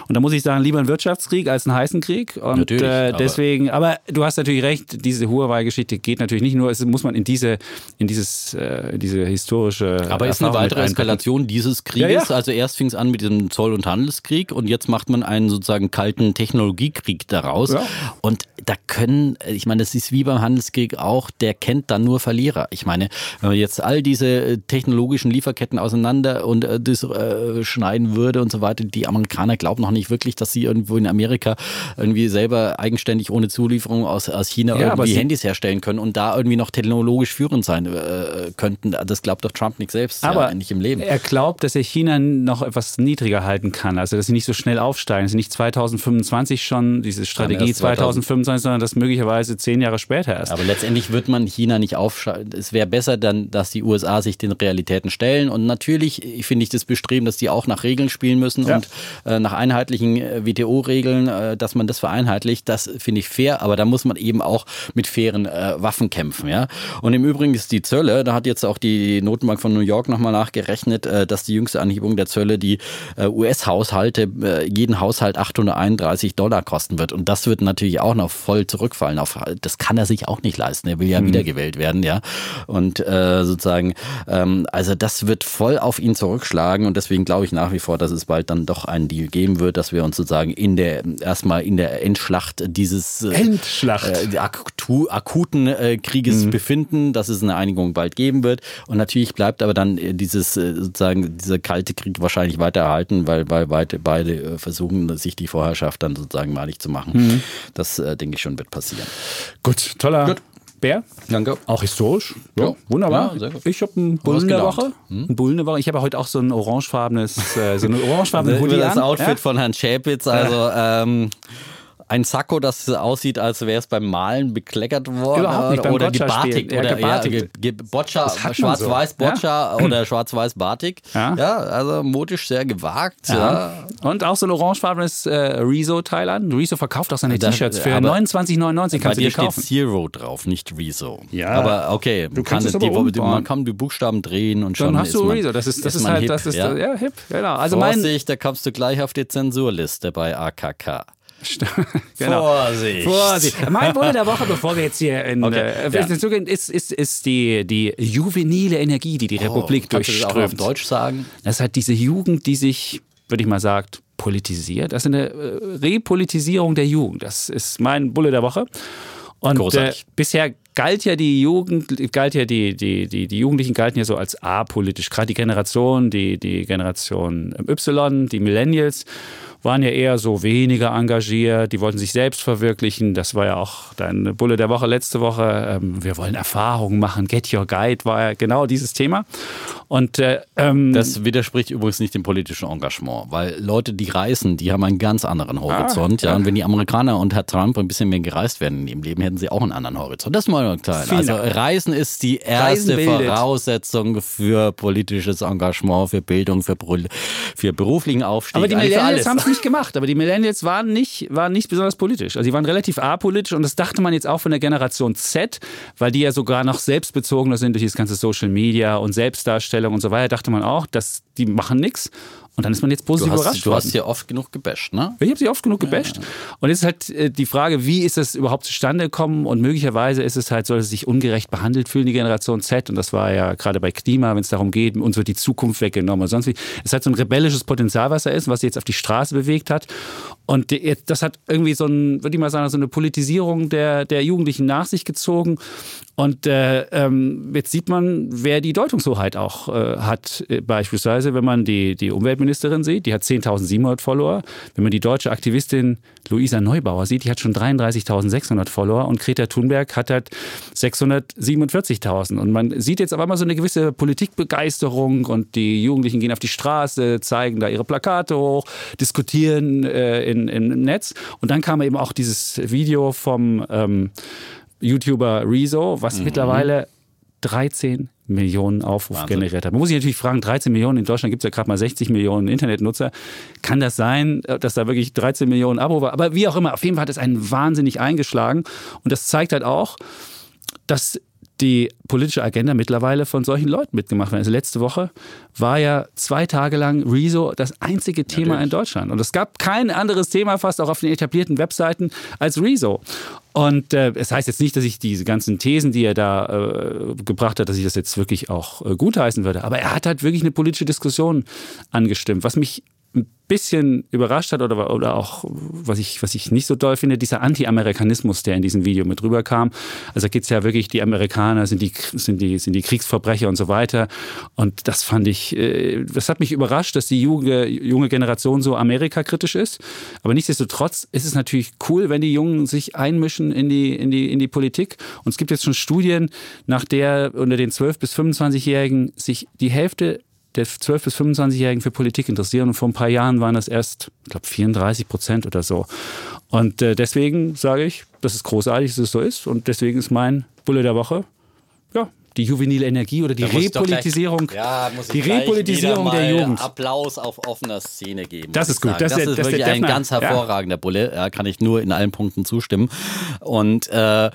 Und da muss ich sagen, lieber ein Wirtschaftskrieg als einen heißen Krieg. Und natürlich, äh, deswegen, aber, aber, du hast natürlich recht, diese Huawei-Geschichte geht natürlich nicht nur, es muss man in diese, in dieses, äh, diese historische. Aber ist eine weitere Eskalation dieses Krieges. Ja, ja. Also erst fing es an mit diesem Zoll- und Handelskrieg und jetzt macht man einen sozusagen kalten Technologiekrieg daraus. Ja. Und da können, ich meine, das ist wie beim Handelskrieg auch, der kennt dann nur Verlierer. Ich meine, wenn man jetzt all diese äh, technologischen Lieferketten auseinander und äh, das äh, schneiden würde und so weiter, die Amerikaner glauben noch nicht wirklich, dass sie irgendwo in Amerika irgendwie selber eigenständig ohne Zulieferung aus, aus China ja, irgendwie Handys herstellen können und da irgendwie noch technologisch führend sein äh, könnten. Das glaubt doch Trump nicht selbst, aber ja, nicht im Leben. Er glaubt, dass er China noch etwas niedriger halten kann, also dass sie nicht so schnell aufsteigen, dass sie nicht 2025 schon diese Strategie 2025 sein, sondern das möglicherweise zehn Jahre später erst. Aber letztendlich wird man China nicht aufschalten. Es wäre besser dann, dass die USA sich den Realitäten stellen. Und natürlich finde ich das Bestreben, dass die auch nach Regeln spielen müssen ja. und äh, nach einheitlichen äh, WTO-Regeln, äh, dass man das vereinheitlicht. Das finde ich fair. Aber da muss man eben auch mit fairen äh, Waffen kämpfen. Ja? Und im Übrigen ist die Zölle, da hat jetzt auch die Notenbank von New York nochmal nachgerechnet, äh, dass die jüngste Anhebung der Zölle die äh, US-Haushalte, jeden Haushalt 831 Dollar kosten wird. Und das wird natürlich auch noch voll zurückfallen auf, das kann er sich auch nicht leisten. Er will ja mhm. wiedergewählt werden, ja. Und sozusagen, ähm, also das wird voll auf ihn zurückschlagen und deswegen glaube ich nach wie vor, dass es bald dann doch einen Deal geben wird, dass wir uns sozusagen in der erstmal in der Endschlacht dieses äh, Endschlacht äh, aktu, akuten äh, Krieges mhm. befinden, dass es eine Einigung bald geben wird. Und natürlich bleibt aber dann äh, dieses äh, sozusagen dieser kalte Krieg wahrscheinlich weiter erhalten, weil, weil beide, beide äh, versuchen, sich die Vorherrschaft dann sozusagen malig zu machen. Mhm. Das denke ich schon wird passieren. Gut, toller. Gut. Bär. Danke. Auch historisch. Ja, ja wunderbar. Ja, ich habe einen Bullen der Woche. Hm? Einen Bullen der Woche. Ich habe heute auch so ein orangefarbenes, äh, so ein orangefarbenes Hoodie Das Outfit von Herrn Schäpitz. Also ähm, ein Sakko, das aussieht, als wäre es beim Malen bekleckert worden. Überhaupt nicht, beim oder gebartigt. Ja, oder gebartigt. Ja, Boccia, schwarz-weiß so. Boccia ja? oder schwarz-weiß Batik. Ja. ja, also modisch sehr gewagt. Ja. Und auch so ein orangefarbenes äh, Rezo-Teil an. Rezo verkauft auch seine T-Shirts für 29,99 kannst du dir kaufen. steht Zero drauf, nicht Rezo. Ja. Aber okay, du kann die, die, man kann die Buchstaben drehen und schon Dann hast du man, Rezo. Das ist, das ist, ist halt, hip, das ist, ja, ja hip. Genau. Also Vorsicht, da kommst du gleich auf die Zensurliste bei AKK. genau. Vorsicht. Vorsicht. Mein Wunder der Woche, bevor wir jetzt hier in okay, äh, ja. ist, ist, ist die, die juvenile Energie, die die oh, Republik durchströmt. Kannst du das auch auf Deutsch sagen? Das ist halt diese Jugend, die sich, würde ich mal sagen, politisiert. Das ist eine äh, Repolitisierung der Jugend. Das ist mein Bulle der Woche. Und äh, bisher galt ja die Jugend, galt ja die, die, die, die Jugendlichen galten ja so als apolitisch. Gerade die Generation, die, die Generation Y, die Millennials waren ja eher so weniger engagiert, die wollten sich selbst verwirklichen. Das war ja auch dein Bulle der Woche letzte Woche. Ähm, wir wollen Erfahrungen machen. Get Your Guide war ja genau dieses Thema. Und äh, ähm, das widerspricht übrigens nicht dem politischen Engagement, weil Leute, die reisen, die haben einen ganz anderen Horizont. Ah, ja. ja. Und wenn die Amerikaner und Herr Trump ein bisschen mehr gereist werden in ihrem Leben, hätten sie auch einen anderen Horizont. Das muss man nur klein. Also Reisen ist die erste Voraussetzung für politisches Engagement, für Bildung, für, für beruflichen Aufstieg. Aber die Millennials haben es nicht gemacht. Aber die Millennials waren nicht, waren nicht besonders politisch. Also sie waren relativ apolitisch und das dachte man jetzt auch von der Generation Z, weil die ja sogar noch selbstbezogener sind durch das ganze Social Media und Selbstdarstellung und so weiter, dachte man auch, dass die machen nichts. Und dann ist man jetzt positiv du hast, überrascht. Du hast sie oft genug gebasht, ne? Ich habe sie oft genug gebasht. Ja. Und jetzt ist halt äh, die Frage, wie ist das überhaupt zustande gekommen? Und möglicherweise ist es halt, soll es sich ungerecht behandelt fühlen, die Generation Z. Und das war ja gerade bei Klima, wenn es darum geht, uns wird die Zukunft weggenommen und sonst wie. Es hat so ein rebellisches Potenzial, was da ist, was sie jetzt auf die Straße bewegt hat. Und das hat irgendwie so ein, würde ich mal sagen, so eine Politisierung der, der Jugendlichen nach sich gezogen. Und äh, ähm, jetzt sieht man, wer die Deutungshoheit auch äh, hat. Äh, beispielsweise, wenn man die, die Umweltministerin sieht, die hat 10.700 Follower. Wenn man die deutsche Aktivistin Luisa Neubauer sieht, die hat schon 33.600 Follower. Und Greta Thunberg hat halt 647.000. Und man sieht jetzt aber mal so eine gewisse Politikbegeisterung und die Jugendlichen gehen auf die Straße, zeigen da ihre Plakate hoch, diskutieren äh, in, im Netz. Und dann kam eben auch dieses Video vom ähm, YouTuber Rezo, was mhm. mittlerweile 13 Millionen Aufrufe Wahnsinn. generiert hat. Man muss sich natürlich fragen, 13 Millionen, in Deutschland gibt es ja gerade mal 60 Millionen Internetnutzer. Kann das sein, dass da wirklich 13 Millionen Abo war? Aber wie auch immer, auf jeden Fall hat es einen wahnsinnig eingeschlagen. Und das zeigt halt auch, dass die politische Agenda mittlerweile von solchen Leuten mitgemacht wird. Also letzte Woche war ja zwei Tage lang Rezo das einzige Thema Natürlich. in Deutschland. Und es gab kein anderes Thema fast auch auf den etablierten Webseiten als Rezo. Und äh, es heißt jetzt nicht, dass ich diese ganzen Thesen, die er da äh, gebracht hat, dass ich das jetzt wirklich auch äh, gutheißen würde. Aber er hat halt wirklich eine politische Diskussion angestimmt, was mich ein bisschen überrascht hat oder, oder auch, was ich, was ich nicht so doll finde, dieser Anti-Amerikanismus, der in diesem Video mit rüberkam. Also da geht es ja wirklich, die Amerikaner sind die, sind, die, sind die Kriegsverbrecher und so weiter. Und das fand ich, äh, das hat mich überrascht, dass die junge, junge Generation so amerikakritisch ist. Aber nichtsdestotrotz ist es natürlich cool, wenn die Jungen sich einmischen in die, in die, in die Politik. Und es gibt jetzt schon Studien, nach der unter den 12- bis 25-Jährigen sich die Hälfte der 12- bis 25-Jährigen für Politik interessieren. Und vor ein paar Jahren waren das erst, ich glaube, 34 Prozent oder so. Und äh, deswegen sage ich, das ist großartig, dass es so ist. Und deswegen ist mein Bulle der Woche, ja, die juvenile Energie oder die Repolitisierung, gleich, ja, die Repolitisierung der Jugend. Applaus auf offener Szene geben. Das ist gut. Das, das, ist, das wirklich ein ganz hervorragender ja. Bulle. Ja, kann ich nur in allen Punkten zustimmen. Und äh,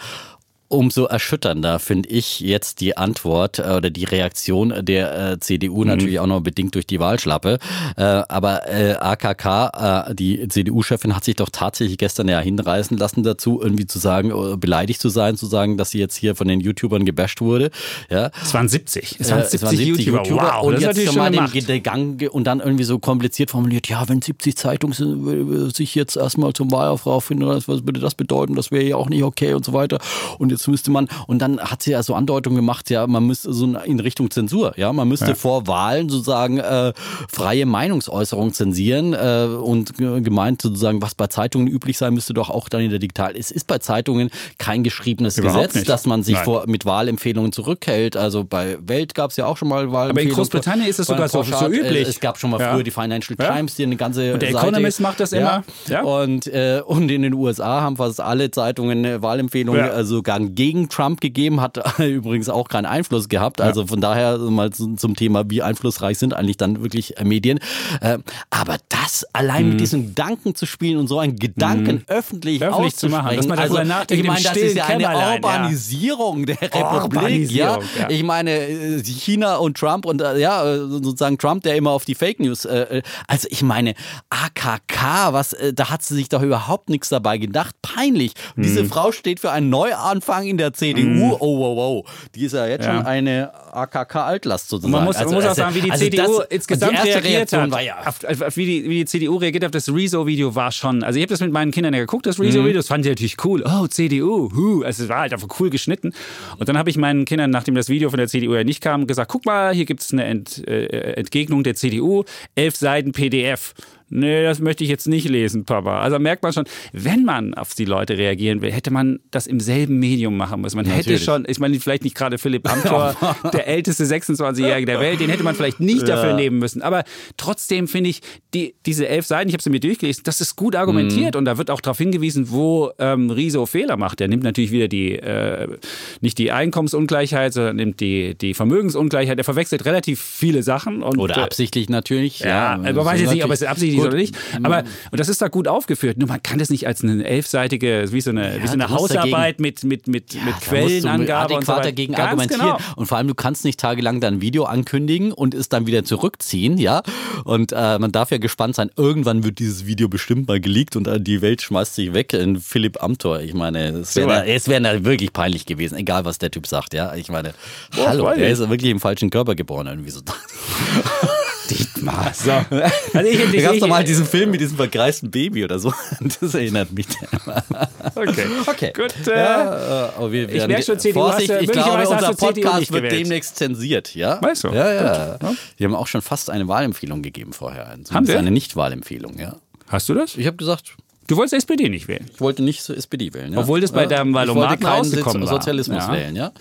Umso erschütternder finde ich jetzt die Antwort äh, oder die Reaktion der äh, CDU, mhm. natürlich auch noch bedingt durch die Wahlschlappe. Äh, aber äh, AKK, äh, die CDU-Chefin, hat sich doch tatsächlich gestern ja hinreißen lassen dazu, irgendwie zu sagen, äh, beleidigt zu sein, zu sagen, dass sie jetzt hier von den YouTubern gebasht wurde. Ja. Es waren 70. Es waren 70, es waren 70 YouTuber. YouTuber. Wow, und das jetzt mal den Gang und dann irgendwie so kompliziert formuliert, ja, wenn 70 Zeitungen sich jetzt erstmal zum Wahlaufruf finden, was würde das bedeuten? Das wäre ja auch nicht okay und so weiter. Und jetzt jetzt müsste man, und dann hat sie ja so Andeutungen gemacht, ja, man müsste so in Richtung Zensur, ja, man müsste ja. vor Wahlen sozusagen äh, freie Meinungsäußerung zensieren äh, und gemeint sozusagen, was bei Zeitungen üblich sein müsste, doch auch dann in der Digital. Es ist bei Zeitungen kein geschriebenes Überhaupt Gesetz, nicht. dass man sich vor, mit Wahlempfehlungen zurückhält. Also bei Welt gab es ja auch schon mal Wahlempfehlungen. Aber in Großbritannien ist es sogar so, so, üblich. Es gab schon mal ja. früher die Financial Times, die eine ganze Und der Seite, Economist macht das immer. Und, äh, und in den USA haben fast alle Zeitungen Wahlempfehlungen ja. sogar gegen Trump gegeben, hat übrigens auch keinen Einfluss gehabt. Also von daher mal zum Thema, wie einflussreich sind eigentlich dann wirklich äh, Medien. Äh, aber das allein mhm. mit diesen Gedanken zu spielen und so einen Gedanken mhm. öffentlich, öffentlich zu machen, dass man also, ich meine, das ist ja eine Urbanisierung ja. der Republik. Ja? ja? Ich meine, äh, China und Trump und ja, sozusagen Trump, der immer auf die Fake News. also ich meine, AKK, was, da hat sie sich doch überhaupt nichts dabei gedacht. Peinlich. Mhm. Diese Frau steht für einen Neuanfang in der CDU, mhm. oh wow, wow, die ist ja jetzt ja. schon eine AKK-Altlast sozusagen. Man muss, also, man muss also, auch sagen, wie die also CDU das, insgesamt reagiert hat. War ja auf, auf, wie, die, wie die CDU reagiert auf das Rezo-Video war schon, also ich habe das mit meinen Kindern ja geguckt, das Rezo-Video, mhm. das fand ich natürlich cool. Oh, CDU, huh. Also es war halt einfach cool geschnitten. Und dann habe ich meinen Kindern, nachdem das Video von der CDU ja nicht kam, gesagt, guck mal, hier gibt es eine Ent, äh, Entgegnung der CDU, elf Seiten PDF. Nee, das möchte ich jetzt nicht lesen, Papa. Also merkt man schon, wenn man auf die Leute reagieren will, hätte man das im selben Medium machen müssen. Man Natürlich. hätte schon, ich meine, vielleicht nicht gerade Philipp Amthor, der älteste 26-Jährige der Welt, den hätte man vielleicht nicht ja. dafür nehmen müssen. Aber trotzdem finde ich, die, diese elf Seiten, ich habe sie mir durchgelesen, das ist gut argumentiert mhm. und da wird auch darauf hingewiesen, wo ähm, Riso Fehler macht. Der nimmt natürlich wieder die, äh, nicht die Einkommensungleichheit, sondern nimmt die, die Vermögensungleichheit. Er verwechselt relativ viele Sachen. Und, oder absichtlich natürlich. Ja, ja man weiß jetzt nicht, ob es absichtlich ist oder nicht. Aber und das ist da gut aufgeführt. Nur man kann das nicht als eine elfseitige, wie so eine, ja, wie so eine Hausarbeit dagegen, mit, mit, mit, ja, mit Quellenangabe und so weiter. dagegen Ganz argumentieren. Genau. Und vor allem, du kannst nicht tagelang dein Video ankündigen und es dann wieder zurückziehen, ja. Und äh, man darf ja gespannt sein, irgendwann wird dieses Video bestimmt mal geleakt und äh, die Welt schmeißt sich weg in Philipp Amthor. Ich meine, es wäre wär wirklich peinlich gewesen, egal was der Typ sagt, ja. Ich meine, Boah, hallo, der ist wirklich im falschen Körper geboren, irgendwie so. Dietmar. So. Also ich, ich, da gab es doch mal diesen Film mit diesem vergreisten Baby oder so. Das erinnert mich immer. Okay. okay. Gut. Äh, ja, äh, wir ich merke schon, CDU Vorsicht, hast, ich glaube, unser Podcast wird demnächst zensiert. Ja? Weißt du? Ja, ja. Gut. Wir haben auch schon fast eine Wahlempfehlung gegeben vorher. Also haben wir? Eine Nicht-Wahlempfehlung, ja. Hast du das? Ich habe gesagt, Du wolltest SPD nicht wählen. Ich wollte nicht SPD wählen. Ja. Obwohl das bei deinem Wahlomat rausgekommen war. Sozialismus ja. wählen, ja.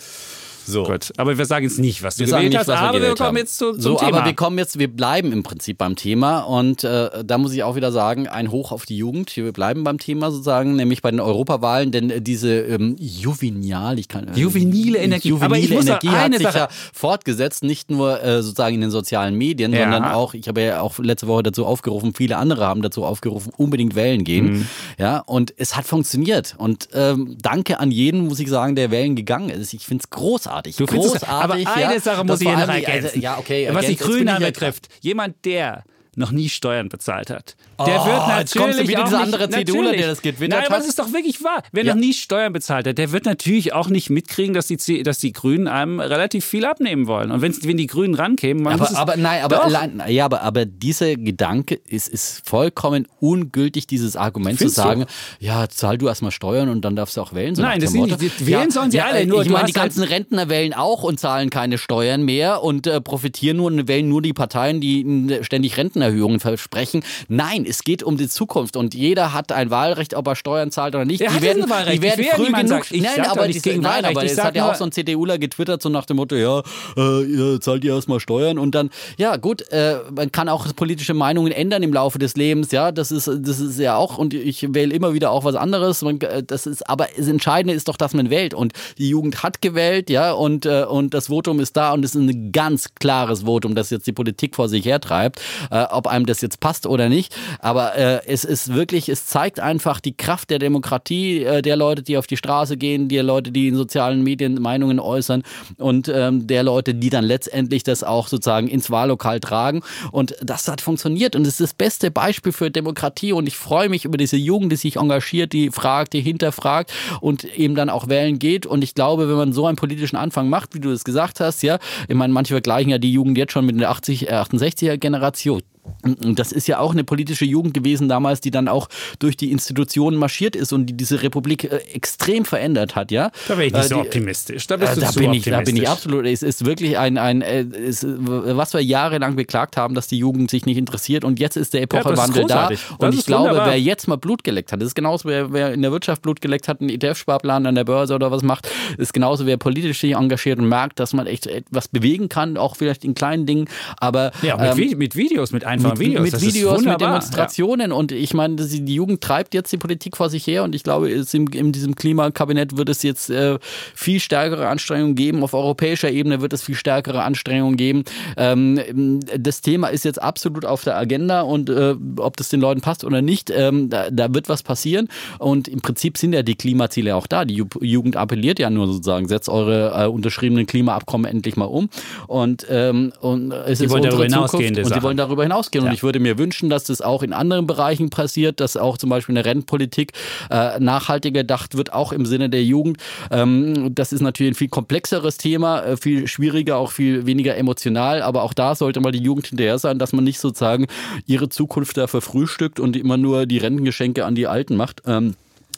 So. Gut. Aber wir sagen jetzt nicht, was du wir gewählt hast, was aber wir, wir kommen haben. jetzt zu, zum so, Thema. Aber wir kommen jetzt, wir bleiben im Prinzip beim Thema und äh, da muss ich auch wieder sagen, ein Hoch auf die Jugend. Wir bleiben beim Thema sozusagen, nämlich bei den Europawahlen, denn äh, diese ähm, Juvenal, ich kann... Äh, Juvenile Energie, juvenile aber ich muss Energie hat sich Sache ja fortgesetzt, nicht nur äh, sozusagen in den sozialen Medien, ja. sondern auch, ich habe ja auch letzte Woche dazu aufgerufen, viele andere haben dazu aufgerufen, unbedingt wählen gehen. Mhm. Ja, und es hat funktioniert und ähm, danke an jeden, muss ich sagen, der wählen gegangen ist. Ich finde es großartig. Du großartig aber eine ja, Sache muss ich hier noch ergänzen. Also, ja, okay, was die Grünen betrifft. Jemand, der noch nie Steuern bezahlt hat. Der oh, wird natürlich jetzt kommst du wieder dieser andere CDUler, der das gewittert Nein, aber das ist doch wirklich wahr. Wer ja. noch nie Steuern bezahlt hat, der wird natürlich auch nicht mitkriegen, dass die, dass die Grünen einem relativ viel abnehmen wollen. Und wenn, wenn die Grünen rankämen, man aber, muss es, aber nein, aber, ja, aber, aber dieser Gedanke ist, ist vollkommen ungültig, dieses Argument Findest zu sagen, du? ja, zahl du erstmal Steuern und dann darfst du auch wählen. So nein, das sind nicht, wählen ja, sollen sie alle. Nur ich meine, die ganzen halt Rentner wählen auch und zahlen keine Steuern mehr und äh, profitieren nur und wählen nur die Parteien, die ständig Rentenerhöhungen versprechen sprechen. Nein, es geht um die Zukunft und jeder hat ein Wahlrecht, ob er Steuern zahlt oder nicht. Er die werden, die werden früh genug. Sagt, nein, aber, die, gegen nein, aber es hat ja auch so ein CDUler getwittert, so nach dem Motto, ja, äh, ihr zahlt ihr erstmal Steuern und dann, ja gut, äh, man kann auch politische Meinungen ändern im Laufe des Lebens, ja, das ist, das ist ja auch, und ich wähle immer wieder auch was anderes. Man, äh, das ist, aber das Entscheidende ist doch, dass man wählt. Und die Jugend hat gewählt, ja, und, äh, und das Votum ist da und es ist ein ganz klares Votum, das jetzt die Politik vor sich hertreibt. Äh, ob einem das jetzt passt oder nicht. Aber äh, es ist wirklich, es zeigt einfach die Kraft der Demokratie, äh, der Leute, die auf die Straße gehen, der Leute, die in sozialen Medien Meinungen äußern und ähm, der Leute, die dann letztendlich das auch sozusagen ins Wahllokal tragen. Und das hat funktioniert und es ist das beste Beispiel für Demokratie. Und ich freue mich über diese Jugend, die sich engagiert, die fragt, die hinterfragt und eben dann auch wählen geht. Und ich glaube, wenn man so einen politischen Anfang macht, wie du es gesagt hast, ja, ich meine, manche vergleichen ja die Jugend jetzt schon mit der 80, äh, 68er Generation. Das ist ja auch eine politische Jugend gewesen damals, die dann auch durch die Institutionen marschiert ist und die diese Republik äh, extrem verändert hat, ja. Da bin ich nicht äh, so optimistisch. Da bist äh, du da zu bin ich, Da bin ich absolut. Es ist wirklich ein, ein es, was wir jahrelang beklagt haben, dass die Jugend sich nicht interessiert und jetzt ist der Epochewandel ja, da. Und ich glaube, wunderbar. wer jetzt mal Blut geleckt hat, das ist genauso, wer, wer in der Wirtschaft Blut geleckt hat, einen ETF-Sparplan an der Börse oder was macht, ist genauso, wer politisch sich engagiert und merkt, dass man echt etwas bewegen kann, auch vielleicht in kleinen Dingen. Aber ja, mit, ähm, mit Videos, mit einfachen mit, Videos. Mit Videos, mit Demonstrationen ja. und ich meine, die Jugend treibt jetzt die Politik vor sich her und ich glaube, in diesem Klimakabinett wird es jetzt äh, viel stärkere Anstrengungen geben. Auf europäischer Ebene wird es viel stärkere Anstrengungen geben. Ähm, das Thema ist jetzt absolut auf der Agenda und äh, ob das den Leuten passt oder nicht, ähm, da, da, wird was passieren und im Prinzip sind ja die Klimaziele auch da. Die Jugend appelliert ja nur sozusagen, setzt eure äh, unterschriebenen Klimaabkommen endlich mal um und, ähm, und es die ist wollen darüber hinausgehen und sie wollen darüber hinausgehen ja. und ich würde mir wünschen, dass das auch in anderen Bereichen passiert, dass auch zum Beispiel eine Rennpolitik äh, nachhaltiger gedacht wird, auch im Sinne der Jugend. Ähm, das ist natürlich ein viel komplexeres Thema, äh, viel schwieriger, auch viel weniger emotional, aber auch da sollte mal die Jugend hinterher sein, dass man nicht sozusagen ihre Zukunft da verfrühstückt und immer nur die Rentengeschenke an die Alten macht. Ähm,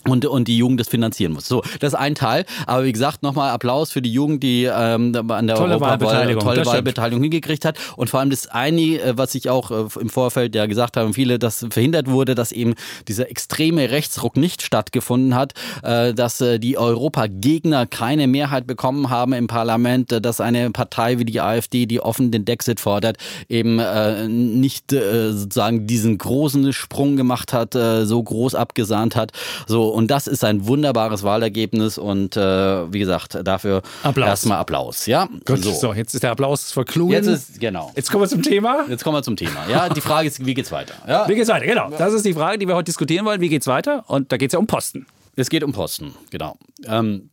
und, und die Jugend das finanzieren muss. So, das ist ein Teil. Aber wie gesagt, nochmal Applaus für die Jugend, die ähm, an der tolle Wahlbeteiligung, tolle Wahlbeteiligung hingekriegt hat. Und vor allem das eine, äh, was ich auch äh, im Vorfeld ja gesagt habe, viele, dass verhindert wurde, dass eben dieser extreme Rechtsruck nicht stattgefunden hat, äh, dass äh, die Europagegner keine Mehrheit bekommen haben im Parlament, äh, dass eine Partei wie die AfD, die offen den Dexit fordert, eben äh, nicht sozusagen diesen großen Sprung gemacht hat, so groß abgesahnt hat. So, und das ist ein wunderbares Wahlergebnis und äh, wie gesagt, dafür Applaus. erstmal Applaus. Ja, Gut, so. so. jetzt ist der Applaus verklungen. Jetzt ist, genau. Jetzt kommen wir zum Thema. Jetzt kommen wir zum Thema. Ja, die Frage ist, wie geht's weiter? Ja. Wie geht's weiter? Genau. Das ist die Frage, die wir heute diskutieren wollen. Wie geht's weiter? Und da geht es ja um Posten. Es geht um Posten, genau. Ähm,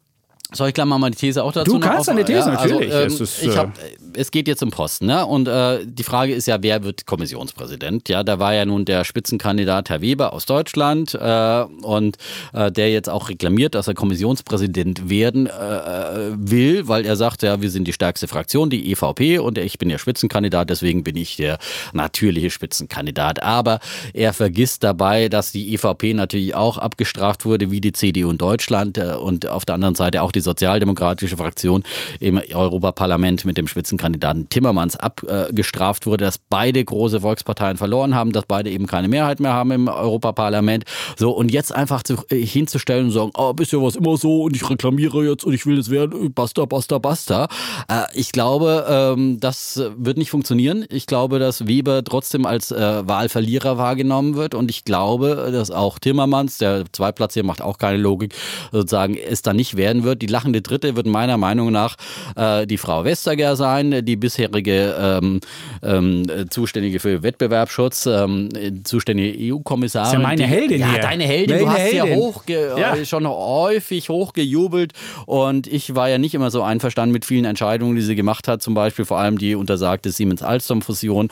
soll ich gleich mal meine These auch dazu Du kannst deine These, ja, natürlich. Also, ähm, ist, ich hab, äh, es geht jetzt um Posten, ne? Und äh, die Frage ist ja, wer wird Kommissionspräsident? Ja, da war ja nun der Spitzenkandidat Herr Weber aus Deutschland äh, und äh, der jetzt auch reklamiert, dass er Kommissionspräsident werden äh, äh, will, weil er sagt, ja, wir sind die stärkste Fraktion, die EVP, und ich bin der Spitzenkandidat, deswegen bin ich der natürliche Spitzenkandidat. Aber er vergisst dabei, dass die EVP natürlich auch abgestraft wurde, wie die CDU in Deutschland und auf der anderen Seite auch die die sozialdemokratische Fraktion im Europaparlament mit dem Spitzenkandidaten Timmermans abgestraft wurde, dass beide große Volksparteien verloren haben, dass beide eben keine Mehrheit mehr haben im Europaparlament. So, und jetzt einfach zu, äh, hinzustellen und sagen, oh, bisher war es immer so und ich reklamiere jetzt und ich will es werden, basta, basta, basta. Äh, ich glaube, ähm, das wird nicht funktionieren. Ich glaube, dass Weber trotzdem als äh, Wahlverlierer wahrgenommen wird und ich glaube, dass auch Timmermans, der Zweitplatz hier macht auch keine Logik, sozusagen es dann nicht werden wird. Die lachende Dritte wird meiner Meinung nach äh, die Frau Vestager sein, die bisherige ähm, ähm, zuständige für Wettbewerbsschutz, ähm, zuständige EU-Kommissarin. Das ist ja meine Heldin Ja, hier. deine Heldin. Meine du hast Heldin. ja, hochge ja. schon häufig hochgejubelt und ich war ja nicht immer so einverstanden mit vielen Entscheidungen, die sie gemacht hat, zum Beispiel vor allem die untersagte Siemens-Alstom-Fusion.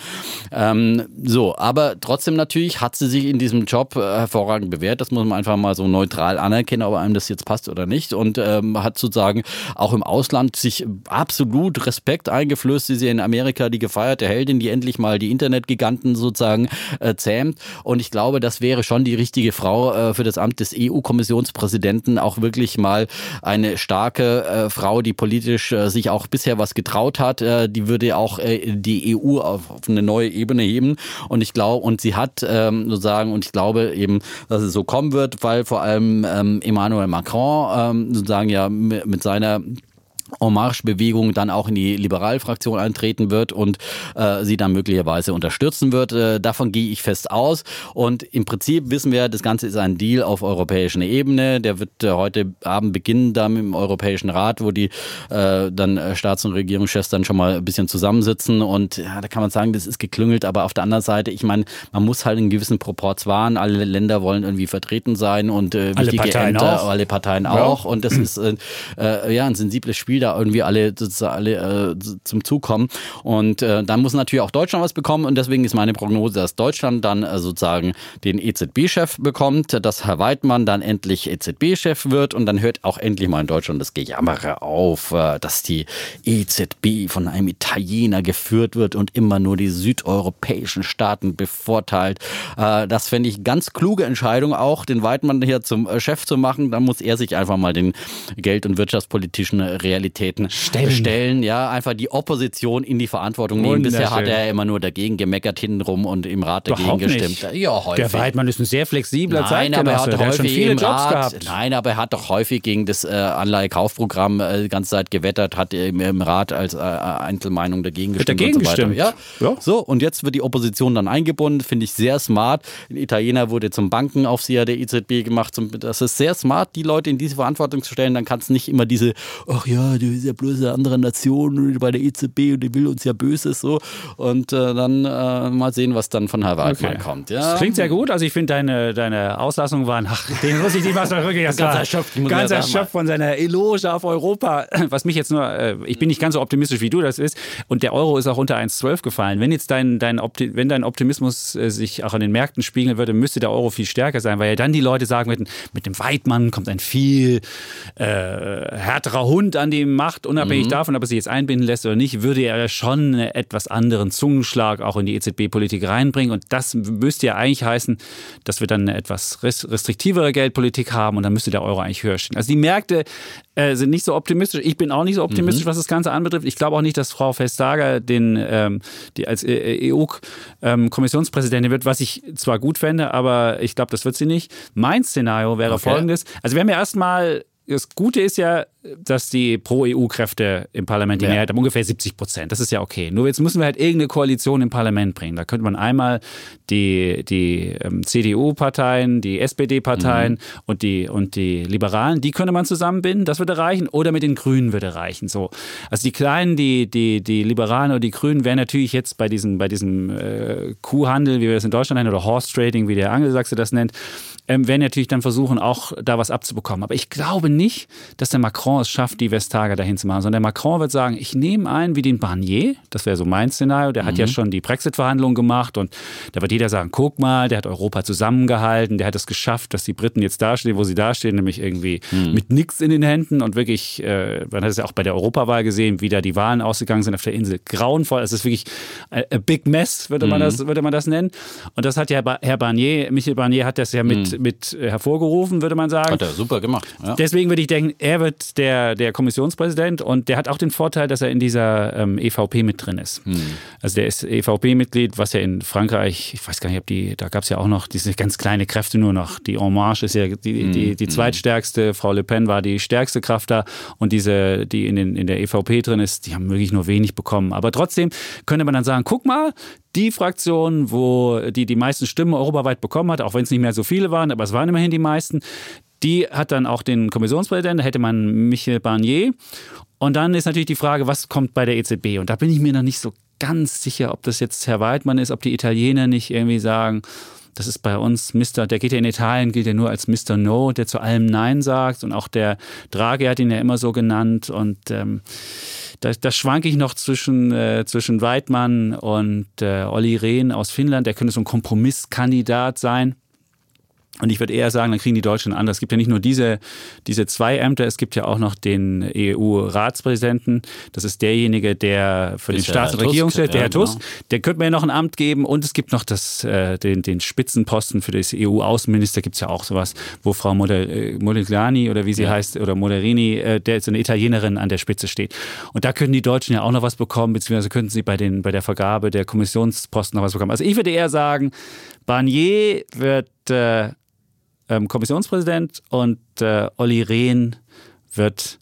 Ähm, so, aber trotzdem natürlich hat sie sich in diesem Job äh, hervorragend bewährt. Das muss man einfach mal so neutral anerkennen, ob einem das jetzt passt oder nicht. Und ähm, hat sozusagen auch im Ausland sich absolut Respekt eingeflößt. Sie ist ja in Amerika die gefeierte Heldin, die endlich mal die Internetgiganten sozusagen äh, zähmt. Und ich glaube, das wäre schon die richtige Frau äh, für das Amt des EU-Kommissionspräsidenten. Auch wirklich mal eine starke äh, Frau, die politisch äh, sich auch bisher was getraut hat. Äh, die würde auch äh, die EU auf, auf, eine neue Ebene heben. Und ich glaube, und sie hat ähm, sozusagen, und ich glaube eben, dass es so kommen wird, weil vor allem ähm, Emmanuel Macron ähm, sozusagen ja mit seiner En Marche-Bewegung dann auch in die Liberalfraktion eintreten wird und äh, sie dann möglicherweise unterstützen wird. Äh, davon gehe ich fest aus. Und im Prinzip wissen wir, das Ganze ist ein Deal auf europäischer Ebene. Der wird äh, heute Abend beginnen dann im Europäischen Rat, wo die äh, dann äh, Staats- und Regierungschefs dann schon mal ein bisschen zusammensitzen. Und ja, da kann man sagen, das ist geklüngelt. Aber auf der anderen Seite, ich meine, man muss halt einen gewissen Proports wahren. Alle Länder wollen irgendwie vertreten sein und äh, alle Parteien Ämter, auch. alle Parteien ja. auch. Und das ist ja ein sensibles Spiel Da irgendwie alle, alle äh, zum Zug kommen. Und äh, dann muss natürlich auch Deutschland was bekommen. Und deswegen ist meine Prognose, dass Deutschland dann äh, sozusagen den EZB-Chef bekommt, dass Herr Weidmann dann endlich EZB-Chef wird. Und dann hört auch endlich mal in Deutschland das Gejammere auf, äh, dass die EZB von einem Italiener geführt wird und immer nur die südeuropäischen Staaten bevorteilt. Äh, das fände ich ganz kluge Entscheidung, auch den Weidmann hier zum äh, Chef zu machen. Dann muss er sich einfach mal den Geld- und wirtschaftspolitischen Realitäten Realitäten stellen. stellen. Ja, einfach die Opposition in die Verantwortung nehmen. Bisher hat er immer nur dagegen gemeckert hintenrum und im Rat dagegen Doch gestimmt. Nicht. Ja, häufig. Der Weidmann ist ein sehr flexibler Nein, aber er hat der häufig viele Jobs Rat, gehabt. Nein, aber er hat doch häufig gegen das äh, Anleihekaufprogramm äh, die ganze Zeit gewettert, hat im, im Rat als äh, Einzelmeinung dagegen gestimmt. Dagegen und so gestimmt. Ja. ja. So, und jetzt wird die Opposition dann eingebunden, finde ich sehr smart. Ein Italiener wurde zum Bankenaufseher der EZB gemacht. Zum, das ist sehr smart, die Leute in diese Verantwortung zu stellen. Dann kann es nicht immer diese, ach ja, du bist ja bloß eine andere Nation bei der EZB und die will uns ja Böses so. Und äh, dann äh, mal sehen, was dann von Herr Waldmann okay. kommt. Ja. Das klingt sehr gut. Also ich finde, deine, deine Auslassungen waren, ach, den muss ich nicht was wirklich ganz erschöpft, ganz erschöpft von seiner Eloge auf Europa. Was mich jetzt nur, äh, ich bin nicht ganz so optimistisch, wie du das bist. Und der Euro ist auch unter 1,12 gefallen. Wenn jetzt dein, dein, Opti wenn dein Optimismus äh, sich auch an den Märkten spiegeln würde, müsste der Euro viel stärker sein, weil ja dann die Leute sagen, mit, mit dem Weidmann kommt ein viel äh, härterer Hund an die macht, unabhängig mhm. davon, ob er sich jetzt einbinden lässt oder nicht, würde er schon einen etwas anderen Zungenschlag auch in die EZB-Politik reinbringen. Und das müsste ja eigentlich heißen, dass wir dann eine etwas restriktivere Geldpolitik haben und dann müsste der Euro eigentlich höher stehen. Also die Märkte äh, sind nicht so optimistisch. Ich bin auch nicht so optimistisch, mhm. was das Ganze anbetrifft. Ich glaube auch nicht, dass Frau Vestager den, ähm, die als EU-Kommissionspräsidentin ähm, wird, was ich zwar gut fände, aber ich glaube, das wird sie nicht. Mein Szenario wäre okay. folgendes. Also wir haben ja erstmal das Gute ist ja, dass die Pro-EU-Kräfte im Parlament die ja. Mehrheit haben, ungefähr 70 Prozent. Das ist ja okay. Nur jetzt müssen wir halt irgendeine Koalition im Parlament bringen. Da könnte man einmal die, die ähm, CDU-Parteien, die SPD-Parteien mhm. und, die, und die Liberalen, die könnte man zusammenbinden. Das würde reichen. Oder mit den Grünen würde reichen. So. Also die Kleinen, die, die, die Liberalen oder die Grünen wären natürlich jetzt bei diesem, bei diesem äh, Kuhhandel, wie wir das in Deutschland nennen, oder Horse Trading, wie der Angelsachse das nennt, ähm, werden natürlich dann versuchen, auch da was abzubekommen. Aber ich glaube nicht, dass der Macron es schafft, die Vestager dahin zu machen, sondern der Macron wird sagen, ich nehme einen wie den Barnier, das wäre so mein Szenario, der mhm. hat ja mhm. schon die Brexit-Verhandlungen gemacht und da wird jeder sagen, guck mal, der hat Europa zusammengehalten, der hat es geschafft, dass die Briten jetzt dastehen, wo sie dastehen, nämlich irgendwie mhm. mit nichts in den Händen und wirklich, äh, man hat es ja auch bei der Europawahl gesehen, wie da die Wahlen ausgegangen sind auf der Insel, grauenvoll, es ist wirklich a, a big mess, würde man, mhm. das, würde man das nennen und das hat ja Herr Barnier, Michel Barnier hat das ja mit, mit hervorgerufen, würde man sagen. Hat er super gemacht. Ja. Deswegen würde ich denken, er wird der, der Kommissionspräsident und der hat auch den Vorteil, dass er in dieser ähm, EVP mit drin ist. Hm. Also der ist EVP-Mitglied, was ja in Frankreich, ich weiß gar nicht, ob die, da gab es ja auch noch diese ganz kleine Kräfte nur noch. Die En Marche ist ja die, hm. die, die hm. zweitstärkste, Frau Le Pen war die stärkste Kraft da und diese, die in, den, in der EVP drin ist, die haben wirklich nur wenig bekommen. Aber trotzdem könnte man dann sagen, guck mal, die Fraktion, wo die die meisten Stimmen europaweit bekommen hat, auch wenn es nicht mehr so viele waren, aber es waren immerhin die meisten, die hat dann auch den Kommissionspräsidenten, da hätte man Michel Barnier. Und dann ist natürlich die Frage, was kommt bei der EZB? Und da bin ich mir noch nicht so ganz sicher, ob das jetzt Herr Weidmann ist, ob die Italiener nicht irgendwie sagen, das ist bei uns Mr., der geht ja in Italien, gilt ja nur als Mr. No, der zu allem Nein sagt. Und auch der Draghi hat ihn ja immer so genannt. Und ähm, da, da schwanke ich noch zwischen, äh, zwischen Weidmann und äh, Olli Rehn aus Finnland. Der könnte so ein Kompromisskandidat sein. Und ich würde eher sagen, dann kriegen die Deutschen anders. Es gibt ja nicht nur diese, diese zwei Ämter, es gibt ja auch noch den EU-Ratspräsidenten. Das ist derjenige, der für ist den Staats- und Regierungschef, der Herr Tusk, genau. der könnte mir ja noch ein Amt geben. Und es gibt noch das, äh, den, den Spitzenposten für das EU-Außenminister, gibt es ja auch sowas, wo Frau äh, Modigliani oder wie sie ja. heißt, oder Moderini, äh, der ist eine Italienerin an der Spitze steht. Und da könnten die Deutschen ja auch noch was bekommen, beziehungsweise könnten sie bei, den, bei der Vergabe der Kommissionsposten noch was bekommen. Also ich würde eher sagen, Barnier wird äh, ähm, Kommissionspräsident und äh, Olli Rehn wird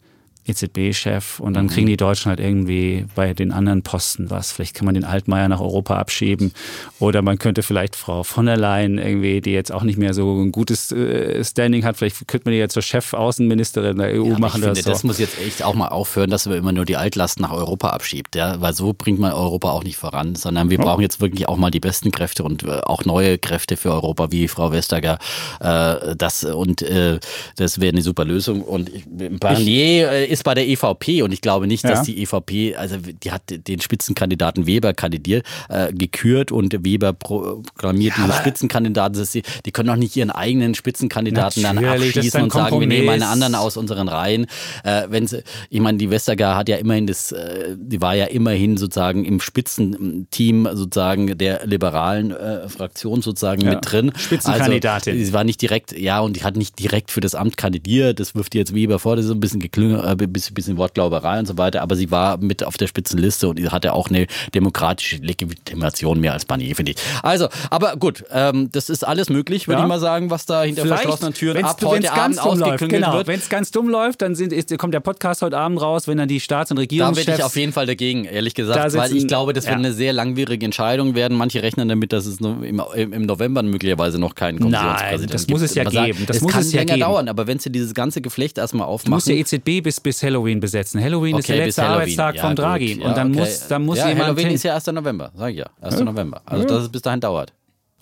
EZB-Chef und dann mhm. kriegen die Deutschen halt irgendwie bei den anderen Posten was. Vielleicht kann man den Altmaier nach Europa abschieben oder man könnte vielleicht Frau von der Leyen irgendwie, die jetzt auch nicht mehr so ein gutes äh, Standing hat, vielleicht könnte man die jetzt zur Chefaußenministerin der EU ja, machen. Ich finde, so. das muss jetzt echt auch mal aufhören, dass wir immer nur die Altlasten nach Europa abschiebt, ja, weil so bringt man Europa auch nicht voran, sondern wir ja. brauchen jetzt wirklich auch mal die besten Kräfte und äh, auch neue Kräfte für Europa, wie Frau Vestager. Äh, das und äh, das wäre eine super Lösung und Barnier ich, ist bei der EVP und ich glaube nicht, dass ja. die EVP, also die hat den Spitzenkandidaten Weber kandidiert, äh, gekürt und Weber proklamiert ja, diese Spitzenkandidaten. Die, die können doch nicht ihren eigenen Spitzenkandidaten dann abschließen und sagen, wir nehmen einen anderen aus unseren Reihen. Äh, wenn sie, ich meine, die Westergaard hat ja immerhin das, äh, die war ja immerhin sozusagen im Spitzenteam sozusagen der liberalen äh, Fraktion sozusagen ja. mit drin. Spitzenkandidatin. Also, sie war nicht direkt, ja, und die hat nicht direkt für das Amt kandidiert. Das wirft jetzt Weber vor, das ist ein bisschen geklüngelt, äh, bisschen, bisschen Wortglauberei und so weiter, aber sie war mit auf der Spitzenliste und hatte auch eine demokratische Legitimation mehr als Barnier, finde ich. Also, aber gut, ähm, das ist alles möglich, würde ja. ich mal sagen, was da hinter Vielleicht, verschlossenen Türen ab du, heute Abend ausgeklüngelt genau. wird. Wenn es ganz dumm läuft, dann sind, ist, kommt der Podcast heute Abend raus, wenn dann die Staats- und Regierungschefs... Da bin ich auf jeden Fall dagegen, ehrlich gesagt, weil ich glaube, das ja. wird eine sehr langwierige Entscheidung werden. Manche rechnen damit, dass es im, im November möglicherweise noch keinen Kommissionspräsidenten Nein, das muss es ja geben. Das, das muss kann es ja länger geben. dauern, aber wenn sie dieses ganze Geflecht erstmal aufmachen... Du musst der EZB bis, bis Halloween besetzen. Halloween okay, ist der letzte Arbeitstag ja, von Draghi. Ja, und dann okay. muss, dann muss ja, jemand. Halloween ist ja 1. November, sag ich ja. 1. November. Also, dass es bis dahin dauert.